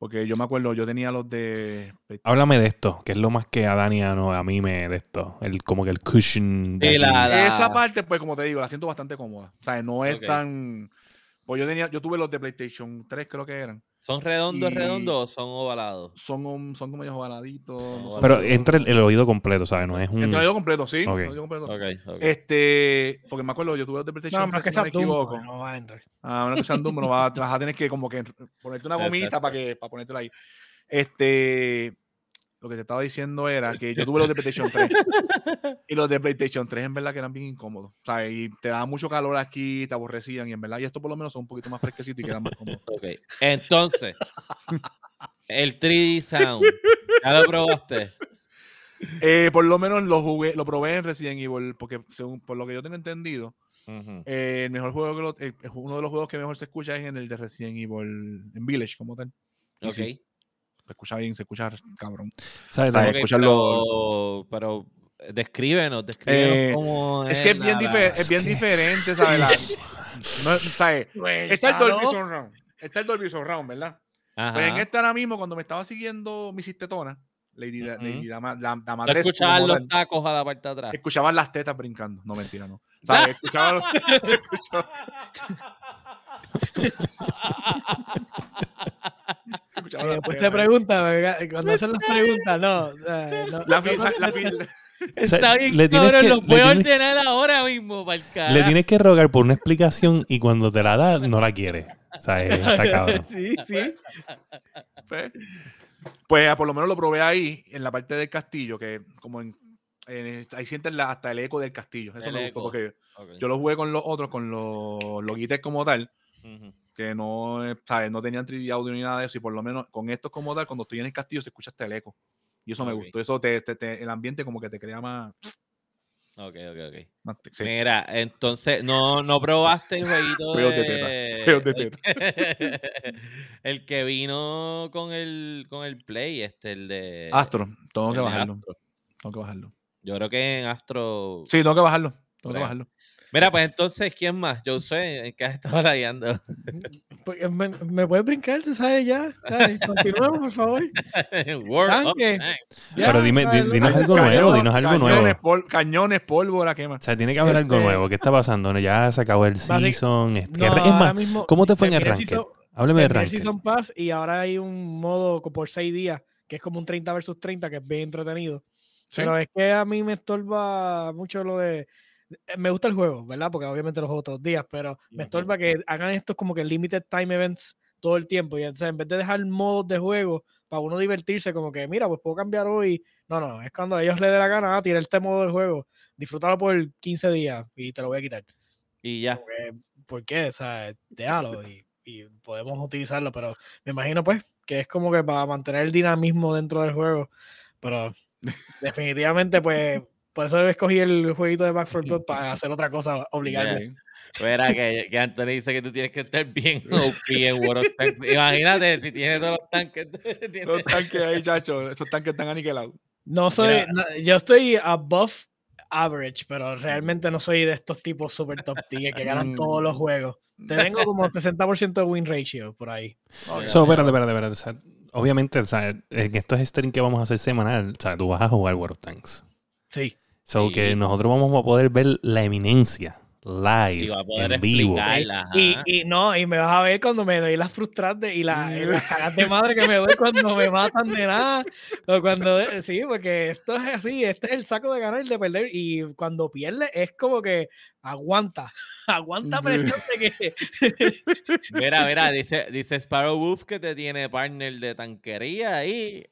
Porque yo me acuerdo, yo tenía los de. Háblame de esto, que es lo más que a Dani a, no, a mí me de esto. El, como que el cushion. de Sí, la- la- Esa parte, pues, como te digo, la siento bastante cómoda. O sea, no es tan. Pues yo tenía, yo tuve los de PlayStation 3, creo que eran. ¿Son redondos, Y- redondos o son ovalados? Son, un- son como ellos ovaladitos. no son Pero entra el, el oído completo, ¿sabes? No es un. Entra el oído completo, sí. Ok. el oído completo. Este, porque me acuerdo, yo tuve los de PlayStation No, más 3, que si no me sea Doom, equivoco. no va a entrar. Ah, bueno, que sean Doom, no vas, a- vas a tener que como que ponerte una gomita para que para ponértela ahí. Este, lo que te estaba diciendo era que yo tuve los de PlayStation 3 y los de PlayStation 3 en verdad que eran bien incómodos. O sea, y te daba mucho calor aquí, te aborrecían y en verdad, y esto por lo menos son un poquito más fresquecitos y quedan más cómodos. Ok. Entonces, el 3D Sound. ¿Ya lo probaste? Eh, por lo menos lo jugué, lo probé en Resident Evil, porque según por lo que yo tengo entendido. Eh, el mejor juego que lo- eh, uno de los juegos que mejor se escucha es en el de Resident Evil en Village como tal. Y Ok. sí, escucha bien, se escucha cabrón. ¿Sabes? Ah, Ok, escucharlo- pero, pero descríbenos, descríbenos Eh, cómo Es que es bien, la- difer- es bien que- diferente, ¿sabes? La- no, ¿sabes? Está el Dolby Surround. Está el Dolby Surround, ¿verdad? Ajá. Pues en esta ahora mismo, cuando me estaba siguiendo mi sistetona, Lady, Da- Ujú. Lady Dama, la, ¿Tú Damadrescu escuchabas como los tal, tacos a la parte de atrás? escuchaban las tetas brincando. No, mentira, no. ¿Sabes? Escuchaba los... escuchaba- las después se pregunta, cuando hacen las preguntas, no. o sea, no- La no- la fi- Está bien, le tienes cabrón, que- los voy a tienes- ordenar ahora mismo para el Le tienes que rogar por una explicación y cuando te la da, no la quiere. O sea, eh, está cabrón. Sí, sí. Pues, pues, ah, por lo menos lo probé ahí, en la parte del castillo, que como en, en- ahí sienten la- hasta el eco del castillo. Eso El me gustó eco. porque Ok. yo lo jugué con los otros, con los Logitech como tal, Ujú. Que no, eh, ¿sabes? no tenían 3D audio ni nada de eso, y por lo menos con estos como tal, cuando estoy en el castillo se escucha hasta el eco. Y eso me gustó. Eso te, te- te- el ambiente como que te crea más. Ok, ok, ok. sí. Mira, entonces, no, no probaste el jueguito de de... de el, que- el que vino con el, con el Play, este, el de... Astro, tengo que bajarlo. Astro. Tengo que bajarlo. Yo creo que en Astro... Sí, tengo que bajarlo. Tengo que bajarlo. Mira, pues entonces, ¿quién más? Yo sé, ¿en qué has estado rayando? Porque ¿Me, me puedes brincar, tú sabes ya? ¿sabes? Continuemos, por favor. Ya, Pero dime, dinos algo Cañón- nuevo, dinos algo cañones, nuevo. pol- cañones, pólvora, ¿qué más? O sea, tiene que haber algo Este- nuevo. ¿Qué está pasando? No, Ya se acabó el Basic- season. este, No, es más, mismo ¿cómo te fue en el season- Hábleme de Ranked. Season Pass y ahora hay un modo por 6 días que es como un 30 versus 30 que es bien entretenido. Sí. Pero es que a mí me estorba mucho lo de. Eh, Me gusta el juego, ¿verdad? Porque obviamente lo juego todos los días, pero me estorba que hagan estos como que limited time events todo el tiempo. Y entonces, en vez de dejar modos de juego para uno divertirse, como que, mira, pues puedo cambiar hoy. No, no, es cuando a ellos les dé la gana, ah, tira este modo de juego, disfrútalo por 15 días y te lo voy a quitar. Y ya. Como que, ¿Por qué? O sea, déjalo y, y podemos utilizarlo, pero me imagino pues que es como que para mantener el dinamismo dentro del juego, pero definitivamente pues por eso escogí el jueguito de Back 4 Blood para hacer otra cosa, obligarme. Sí. Verá que, que Anthony dice que tú tienes que estar bien OP en World of Tanks. Imagínate si tienes todos los tanques. tienes- Los tanques ahí, chacho, esos tanques están aniquilados. No soy, no- yo estoy above average, pero realmente no soy de estos tipos super top tier que ganan todos los juegos. Te tengo como 60% de win ratio por ahí. Ok. So, espérate, espérate, espérate. O sea, obviamente, o sea, en estos streams que vamos a hacer semanal, o sea, tú vas a jugar World of Tanks. Sí. So Sí. que nosotros vamos a poder ver la eminencia Y live, va a poder en vivo. Y, no, y me vas a ver cuando me doy las frustradas y, la, y las cagas de madre que me doy cuando me matan de nada. O cuando, sí, porque esto es así, este es el saco de ganar y de perder. Y cuando pierde es como que aguanta, aguanta presión de que. Mira, mira, dice, dice Sparrow Wolf que te tiene partner de tanquería y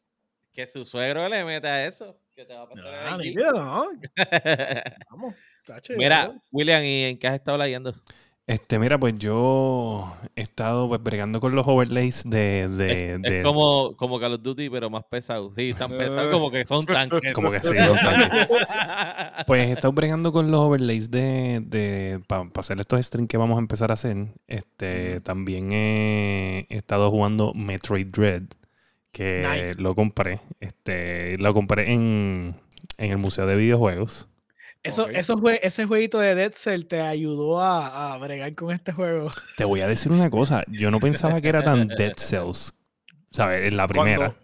que su suegro le mete a eso. Que te va a pasar Ah, allí. nítido, no. Vamos, Mira. William, ¿y en qué has estado leyendo? Este, mira, pues yo he estado pues, bregando con los overlays de... de, Es, de- es como, como Call of Duty, pero más pesado. Sí, tan pesado como que son tanques. como que sí, los tanques. Pues he estado bregando con los overlays de, de para hacer estos streams que vamos a empezar a hacer. Este, también he, he estado jugando Metroid Dread, que Nice. lo compré. Este, lo compré en, en el Museo de Videojuegos. Eso, eso jue- ese jueguito de Dead Cell te ayudó a, a bregar con este juego. Te voy a decir una cosa, yo no pensaba que era tan Dead Cells, ¿sabes? En la primera. Cuando,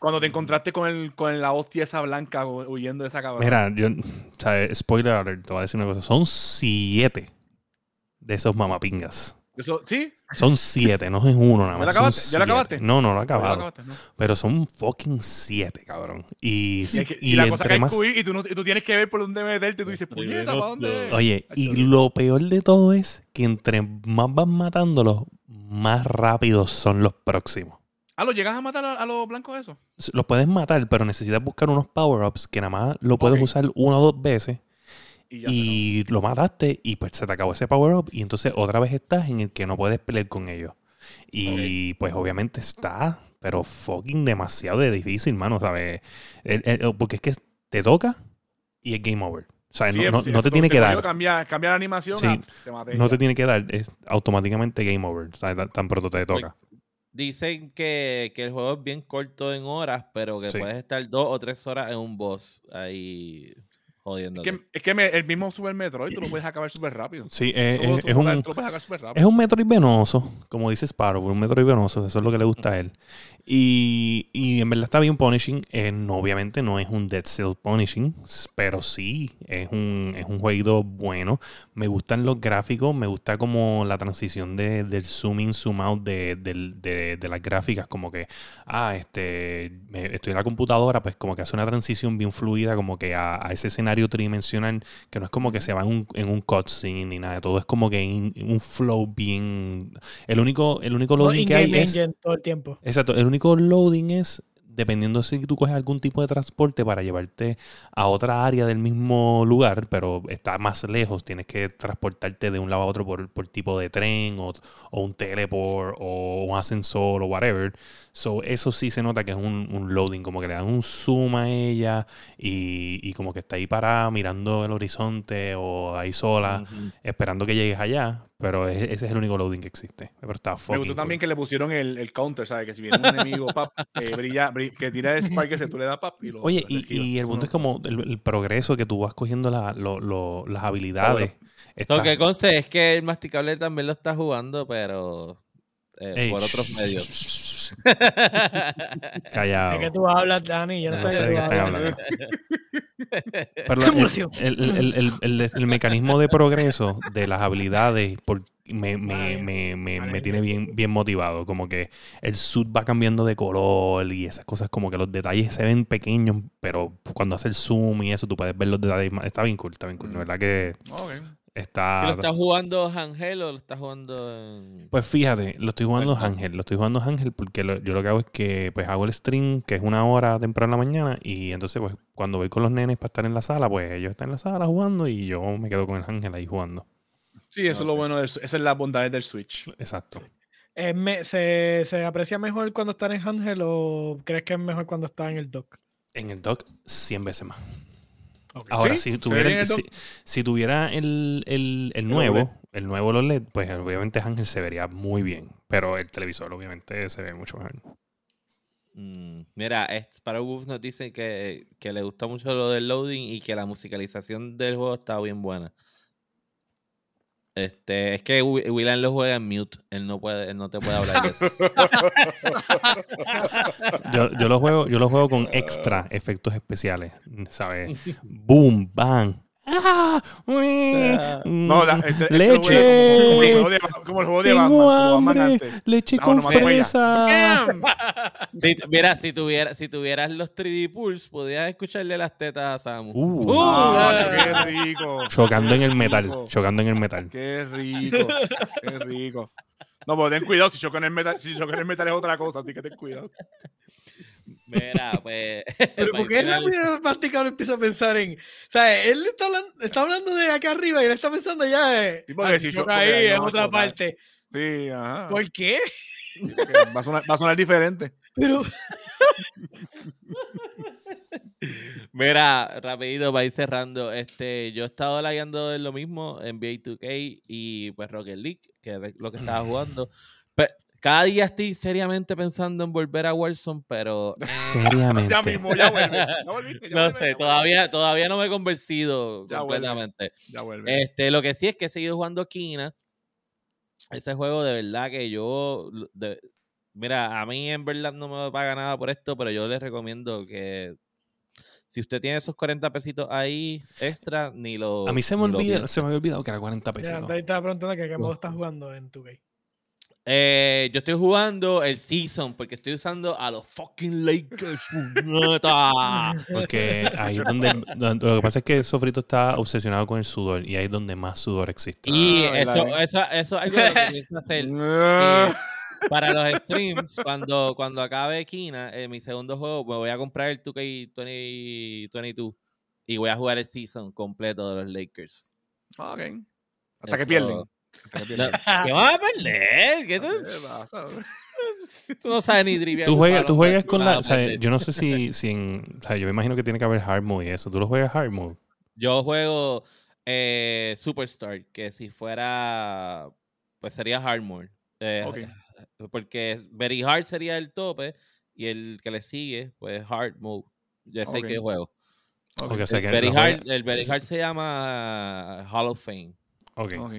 cuando te encontraste con, el, con la hostia esa blanca hu- huyendo de esa cabrona. Mira, yo, ¿sabes? Spoiler alert, te voy a decir una cosa. Son siete de esos mamapingas. Eso, ¿Sí? Son siete, no es uno nada ¿Ya más. lo son acabaste? ¿Ya lo siete. acabaste? No, no lo he ¿Ya acabado. acabaste? No. Pero son fucking siete, cabrón. Y, Y, es que- y y la cosa que más. que huir y tú, no- y tú tienes que ver por dónde meterte y tú dices, puñeta, ¿para dónde? Oye, y lo peor de todo es que entre más van matándolos, más rápidos son los próximos. Ah, ¿lo llegas a matar a, a los blancos eso? Los puedes matar, pero necesitas buscar unos power-ups que nada más lo puedes usar una o dos veces. Y ya y lo mataste y pues se te acabó ese power up y entonces otra vez estás en el que no puedes pelear con ellos. Y pues obviamente está, pero fucking demasiado de difícil, mano, ¿sabes? El- el- porque es que te toca y es game over. O sea, Sí, no, no- sí, no te tiene que dar. Cambia, cambia la animación, Sí, ah, te maté No ya. te tiene que dar, es automáticamente game over. O sea, tan- tan pronto te toca. Dicen que, que el juego es bien corto en horas, pero que Sí. puedes estar dos o tres horas en un boss ahí jodiendo. Es que, es que me- el mismo Super Metroid tú lo puedes acabar súper rápido. Sí, eh, juego es, tú es lo un, lo rápido. Es un Metroid venoso, como dice Sparrow, un Metroid venoso, eso es lo que le gusta a él. Y, y en verdad está bien punishing. Eh, no, obviamente no es un Dead Cell punishing, pero sí es un, es un jueguito bueno. Me gustan los gráficos, me gusta como la transición de, del zoom in, zoom out de, de- de las gráficas, como que, ah, este, me- estoy en la computadora, pues como que hace una transición bien fluida, como que a, a ese escenario tridimensional, que no es como que se va en un, en un cutscene ni nada, todo es como que en, un flow bien... El único, el único No, loading que hay es... engine todo el tiempo. Exacto, el único loading es dependiendo si tú coges algún tipo de transporte para llevarte a otra área del mismo lugar, pero está más lejos, tienes que transportarte de un lado a otro por, por tipo de tren o, o un teleport o un ascensor o whatever. So, eso sí se nota que es un, un loading, como que le dan un zoom a ella y, y como que está ahí parada mirando el horizonte o ahí sola, esperando que llegues allá, pero ese es el único loading que existe. Pero está Me gustó también cool. que le pusieron el, el counter, ¿sabes? Que si viene un enemigo, pap, eh, brilla, bri- que tira el spark ese, tú le das pap y lo. Oye, y, y el punto es como el, el progreso que tú vas cogiendo la- lo- lo- las habilidades. Está- Lo que conste es que el masticable también lo está jugando, pero eh, Ey, por otros medios. Callado. ¿De qué tú hablas, Dani? Yo no, No sé de qué están hablando. Pero ¡Qué el, el- el- el- el- el mecanismo de progreso de las habilidades por- me, me- me- me- me tiene bien, bien motivado. Como que el suit va cambiando de color y esas cosas, como que los detalles se ven pequeños, pero cuando hace el zoom y eso, tú puedes ver los detalles más. Está bien cool, está bien cool. De Mm. verdad que Ok. Está. ¿Y ¿Lo estás jugando Ángel o lo estás jugando en.? Pues fíjate, lo estoy jugando. Ángel, lo estoy jugando Ángel porque lo- yo lo que hago es que pues hago el stream, que es una hora temprano en la mañana, y entonces pues cuando voy con los nenes para estar en la sala, pues ellos están en la sala jugando y yo me quedo con el Ángel ahí jugando. Sí, eso es lo bueno, del, esa es la bondad del Switch. Exacto. Eh, me- se, ¿Se aprecia mejor cuando está en handheld o crees que es mejor cuando está en el dock? En el dock 100 veces más. Ahora, ¿Sí? si ¿Se tuviera, si, tuviera el, el- nuevo, OLED. el nuevo OLED, pues obviamente Ángel se vería muy bien, pero el televisor obviamente se ve mucho mejor. Mm, Mira, Sparrow Wolf nos dice que, que le gustó mucho lo del loading y que la musicalización del juego está bien buena. Este, es que Wi- Willan lo juega en mute. Él no puede, él no te puede hablar de eso. Yo, yo lo juego, yo lo juego con extra efectos especiales, ¿sabes? Boom, bang. ¡Ah! No, la- Mm, este- este lo leche. Como, como el juego de, como el juego de Batman. Tengo como Batman hambre. antes. Leche No, con fresa. Si, mira, si, tuviera, si tuvieras los 3D Pulse, podías escucharle las tetas a Samu. Uh. Ah, Ah. qué rico. Chocando en el metal, rico. chocando en el metal. Qué rico. Qué rico. No, pero ten cuidado, si chocan el metal, si chocan el metal es otra cosa, así que ten cuidado. Mira, pues. Pero para ¿por qué finalizar- rápido masticable empieza a pensar en. O sea, él está hablando, está hablando de acá arriba y él está pensando ya. eh, Sí, porque ah, si yo- porque ahí en otra chocar. parte. Sí, ajá. ¿Por qué? Sí, porque Va a sonar, va a sonar diferente. Pero. Mira, rapidito para ir cerrando. Este, yo he estado lagueando en lo mismo, NBA 2K y pues Rocket League, que es lo que estaba jugando. Pe- cada día estoy seriamente pensando en volver a Warzone, pero Seriamente. Ya mismo, ya vuelve. Ya volviste, ya no vuelve, sé, ya todavía, todavía no me he convencido Ya completamente. vuelve, Ya vuelve. Este, lo que sí es que he seguido jugando Kina. Ese juego de verdad que yo. de- mira, a mí en verdad no me paga nada por esto, pero yo les recomiendo que si usted tiene esos 40 pesitos ahí extra, ni lo. A mí se me, piense. se me había olvidado que era 40 Ya, pesitos. Dani estaba preguntando que qué modo estás jugando en 2K. Eh, yo estoy jugando el Season porque estoy usando a los fucking Lakers. Porque ahí es donde, donde- Lo que pasa es que Sofrito está obsesionado con el sudor y ahí es donde más sudor existe. y Ah, eso, eso, eso es algo que pienso hacer. Ah, Eh, para los streams, cuando, cuando acabe Kina, eh, mi segundo juego, me voy a comprar el 2K2022 y voy a jugar el season completo de los Lakers. ok. Hasta que Eso- pierden. ¿Qué van a perder? ¿Qué tú, ¿Qué pasa? tú no sabes ni trivial. Tú juegas, tú juegas ¿qué con la. o sea, yo no sé si, si en. O sea, yo me imagino que tiene que haber hard mode y eso. ¿Tú lo juegas hard mode? Yo juego eh, Superstar, que si fuera, pues sería Hard Mode. eh. Porque Very Hard sería el tope y el que le sigue, pues Hard Mode. Ya sé Ok. qué juego. Ok, Ok, o sea El que Very, Hard, el Very Hard se llama Hall of Fame, Ok. ok.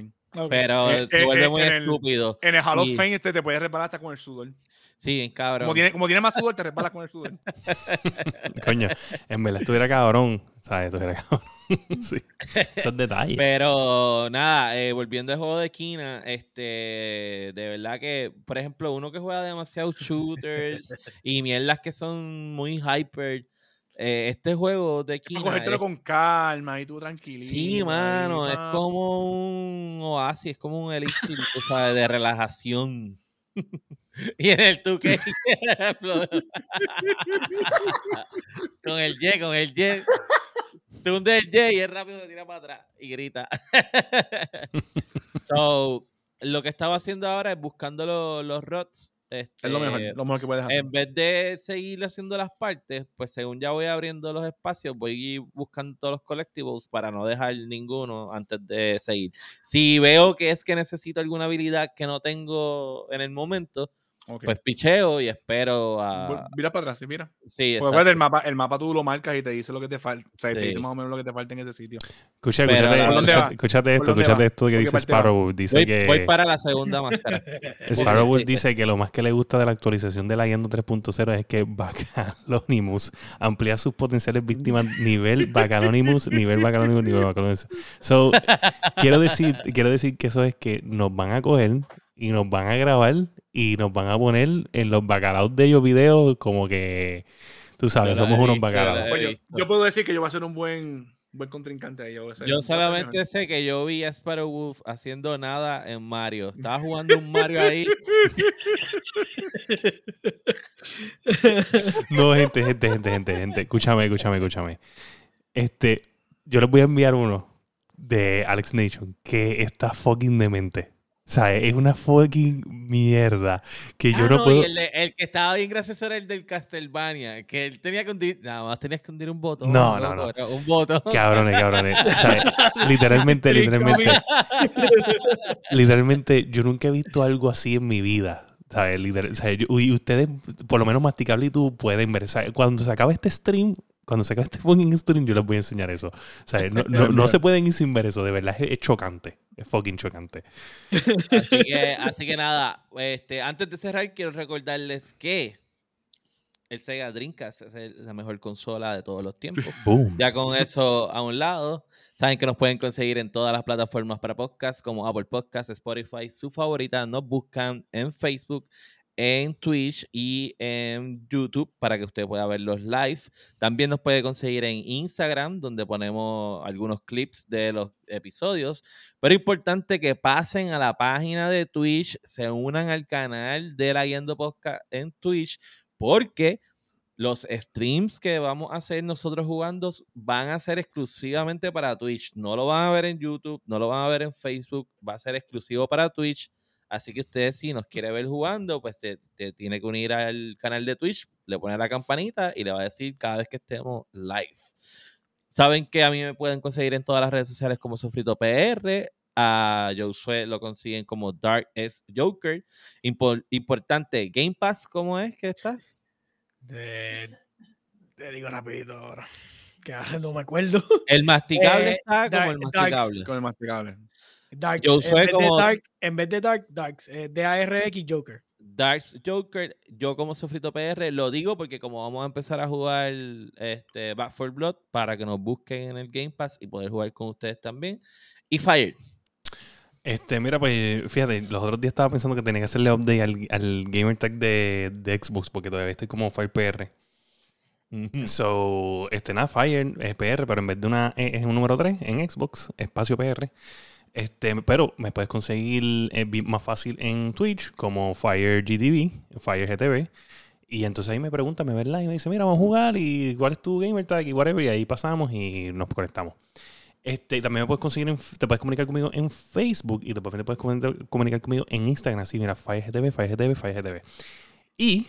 Pero Eh, se eh, vuelve eh, muy en el- estúpido. En el Hall of Fame este te puedes resbalar hasta con el sudor. Sí, en cabrón. Como tiene, como tiene más sudor, te resbalas con el sudor. Coño, en verdad estuviera cabrón. ¿Sabes? Estuviera cabrón. sí. Esos detalles. Pero nada, eh, volviendo al juego de esquina, este, de verdad que, por ejemplo, uno que juega demasiados shooters y mierdas que son muy hyper, eh, este juego de A esquina cogértelo es- con calma y tú tranquilito. sí, mano, ahí, es pa. como un oasis, es como un elixir, tú sabes, de relajación. y en el 2K, con el Y, con el Y, tú el Y y él rápido se tira para atrás y grita. so, lo que estaba haciendo ahora es buscando lo- los rots. Es lo mejor, este, lo mejor que puedes hacer. en vez de seguir haciendo las partes, pues según ya voy abriendo los espacios, voy buscando todos los collectibles para no dejar ninguno antes de seguir. Si veo que es que necesito alguna habilidad que no tengo en el momento, Pues picheo y espero a... Mira para atrás, sí, mira. Sí, Pues exacto. el mapa, el mapa tú lo marcas y te dice lo que te falta. O sea, te dice más o menos lo que te falta en ese sitio. Escucha, escúchate, ¿Por dónde escúchate- esto, ¿Por dónde escúchate esto que ¿Por qué dice parte va? Sparrow. Dice voy, que voy para la segunda máscara. Sparrow Sí. dice que lo más que le gusta de la actualización de la Yendo 3.0 es que Bacalonimus amplía sus potenciales víctimas nivel Bacalonimus, nivel Bacalonimus, nivel Bacalonimus. So, quiero decir, quiero decir que eso es que nos van a coger y nos van a grabar y nos van a poner en los bacalaos de ellos videos como que, tú sabes, somos unos bacalaos. Pues yo, puedo decir que yo voy a ser un buen, buen contrincante ahí. Yo, voy a ser- Yo solamente sé que yo vi a Sparrow Wolf haciendo nada en Mario. Estaba jugando un Mario ahí. No, gente, gente, gente, gente, gente. Escúchame, escúchame, escúchame. Este, yo les voy a enviar uno de Alex Nation que está fucking demente. Sea, es una fucking mierda que yo Ah, no, no, puedo. y el, de- el que estaba bien gracioso era el del Castlevania, que él tenía que hundir, nada más tenías que hundir un botón. No, no, loco, era Un botón. Cabrones, cabrones. Sea, literalmente, literalmente, literalmente, yo nunca he visto algo así en mi vida. ¿sabes? Sea, yo- y ustedes, por lo menos Masticable y tú, pueden ver. ¿sabes? Cuando se acabe este stream, cuando se acabe este fucking stream, yo les voy a enseñar eso. Sea, no, no- no se pueden ir sin ver eso. De verdad, es chocante. Es fucking chocante. Así que, así que nada, este, antes de cerrar, quiero recordarles que el Sega Dreamcast es la mejor consola de todos los tiempos. Boom. Ya con eso a un lado, saben que nos pueden conseguir en todas las plataformas para podcast, como Apple Podcasts, Spotify, su favorita. Nos buscan en Facebook, en Twitch y en YouTube para que usted pueda ver los live. También nos puede conseguir en Instagram, donde ponemos algunos clips de los episodios. Pero importante que pasen a la página de Twitch, se unan al canal de la Guiando Podcast en Twitch, porque los streams que vamos a hacer nosotros jugando van a ser exclusivamente para Twitch. No lo van a ver en YouTube, no lo van a ver en Facebook, va a ser exclusivo para Twitch. Así que usted si nos quiere ver jugando, pues te, te tiene que unir al canal de Twitch, le pone la campanita y le va a decir cada vez que estemos live. Saben que a mí me pueden conseguir en todas las redes sociales como Sofrito PR. A Josué lo consiguen como Dark S Joker. Impor- importante, Game Pass, ¿cómo es que estás? Te, te digo rapidito ahora. Que ahora no me acuerdo. El masticable Eh, está como Dark- el Darks. masticable. Con el masticable. Darks. Yo en, soy vez como- de Dark, en vez de Dark, Darks. eh, D-A-R-X Joker. Darks Joker, yo como Sofrito PR, lo digo porque como vamos a empezar a jugar este, Back 4 Blood para que nos busquen en el Game Pass y poder jugar con ustedes también. Y Fire. Este, mira, pues fíjate, los otros días estaba pensando que tenía que hacerle update al, al gamer tag de, de Xbox porque todavía estoy como Fire PR. So, este, nada, Fire es PR, pero en vez de una E es un número 3 en Xbox, espacio PR. Este, pero me puedes conseguir eh, más fácil en Twitch como Fire GTV, Fire GTV. Y entonces ahí me pregunta, me ve y me dice, mira, vamos a jugar y cuál es tu gamer tag y whatever. Y ahí pasamos y nos conectamos. Este, también me puedes conseguir, en- te puedes comunicar conmigo en Facebook y también te puedes comunicar conmigo en Instagram. Así, mira, FireGTV, FireGTV, FireGTV. Y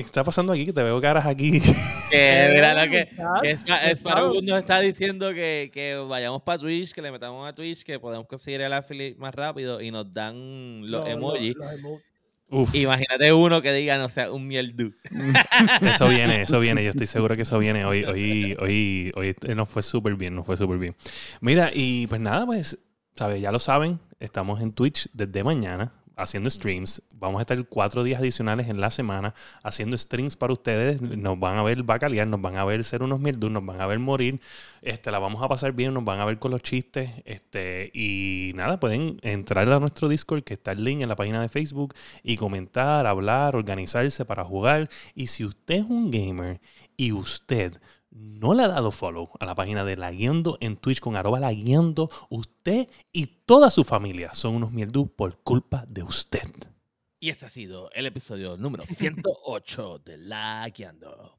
está pasando aquí? Que te veo caras aquí. Que, mira, lo que, que es, es para claro. nos está diciendo que, que vayamos para Twitch, que le metamos a Twitch, que podemos conseguir el affiliate más rápido y nos dan los Lo- lo- emojis. los emo- Uf, Imagínate uno que diga, no sé, un mierdú. eso viene, eso viene. Yo estoy seguro que eso viene. Hoy, hoy, hoy, hoy nos fue súper bien, nos fue súper bien. Mira, y pues nada, pues, ¿sabes? Ya lo saben, estamos en Twitch desde mañana haciendo streams. Vamos a estar cuatro días adicionales en la semana haciendo streams para ustedes. Nos van a ver bacalear, nos van a ver ser unos mierdos, nos van a ver morir. Este, la vamos a pasar bien, nos van a ver con los chistes. Este, y nada, pueden entrar a nuestro Discord que está en link en la página de Facebook y comentar, hablar, organizarse para jugar. Y si usted es un gamer y usted no le ha dado follow a la página de Lagiando en Twitch con arroba Laguiendo, usted y toda su familia son unos mierdú por culpa de usted. Y este ha sido el episodio número 108 de La Guiando.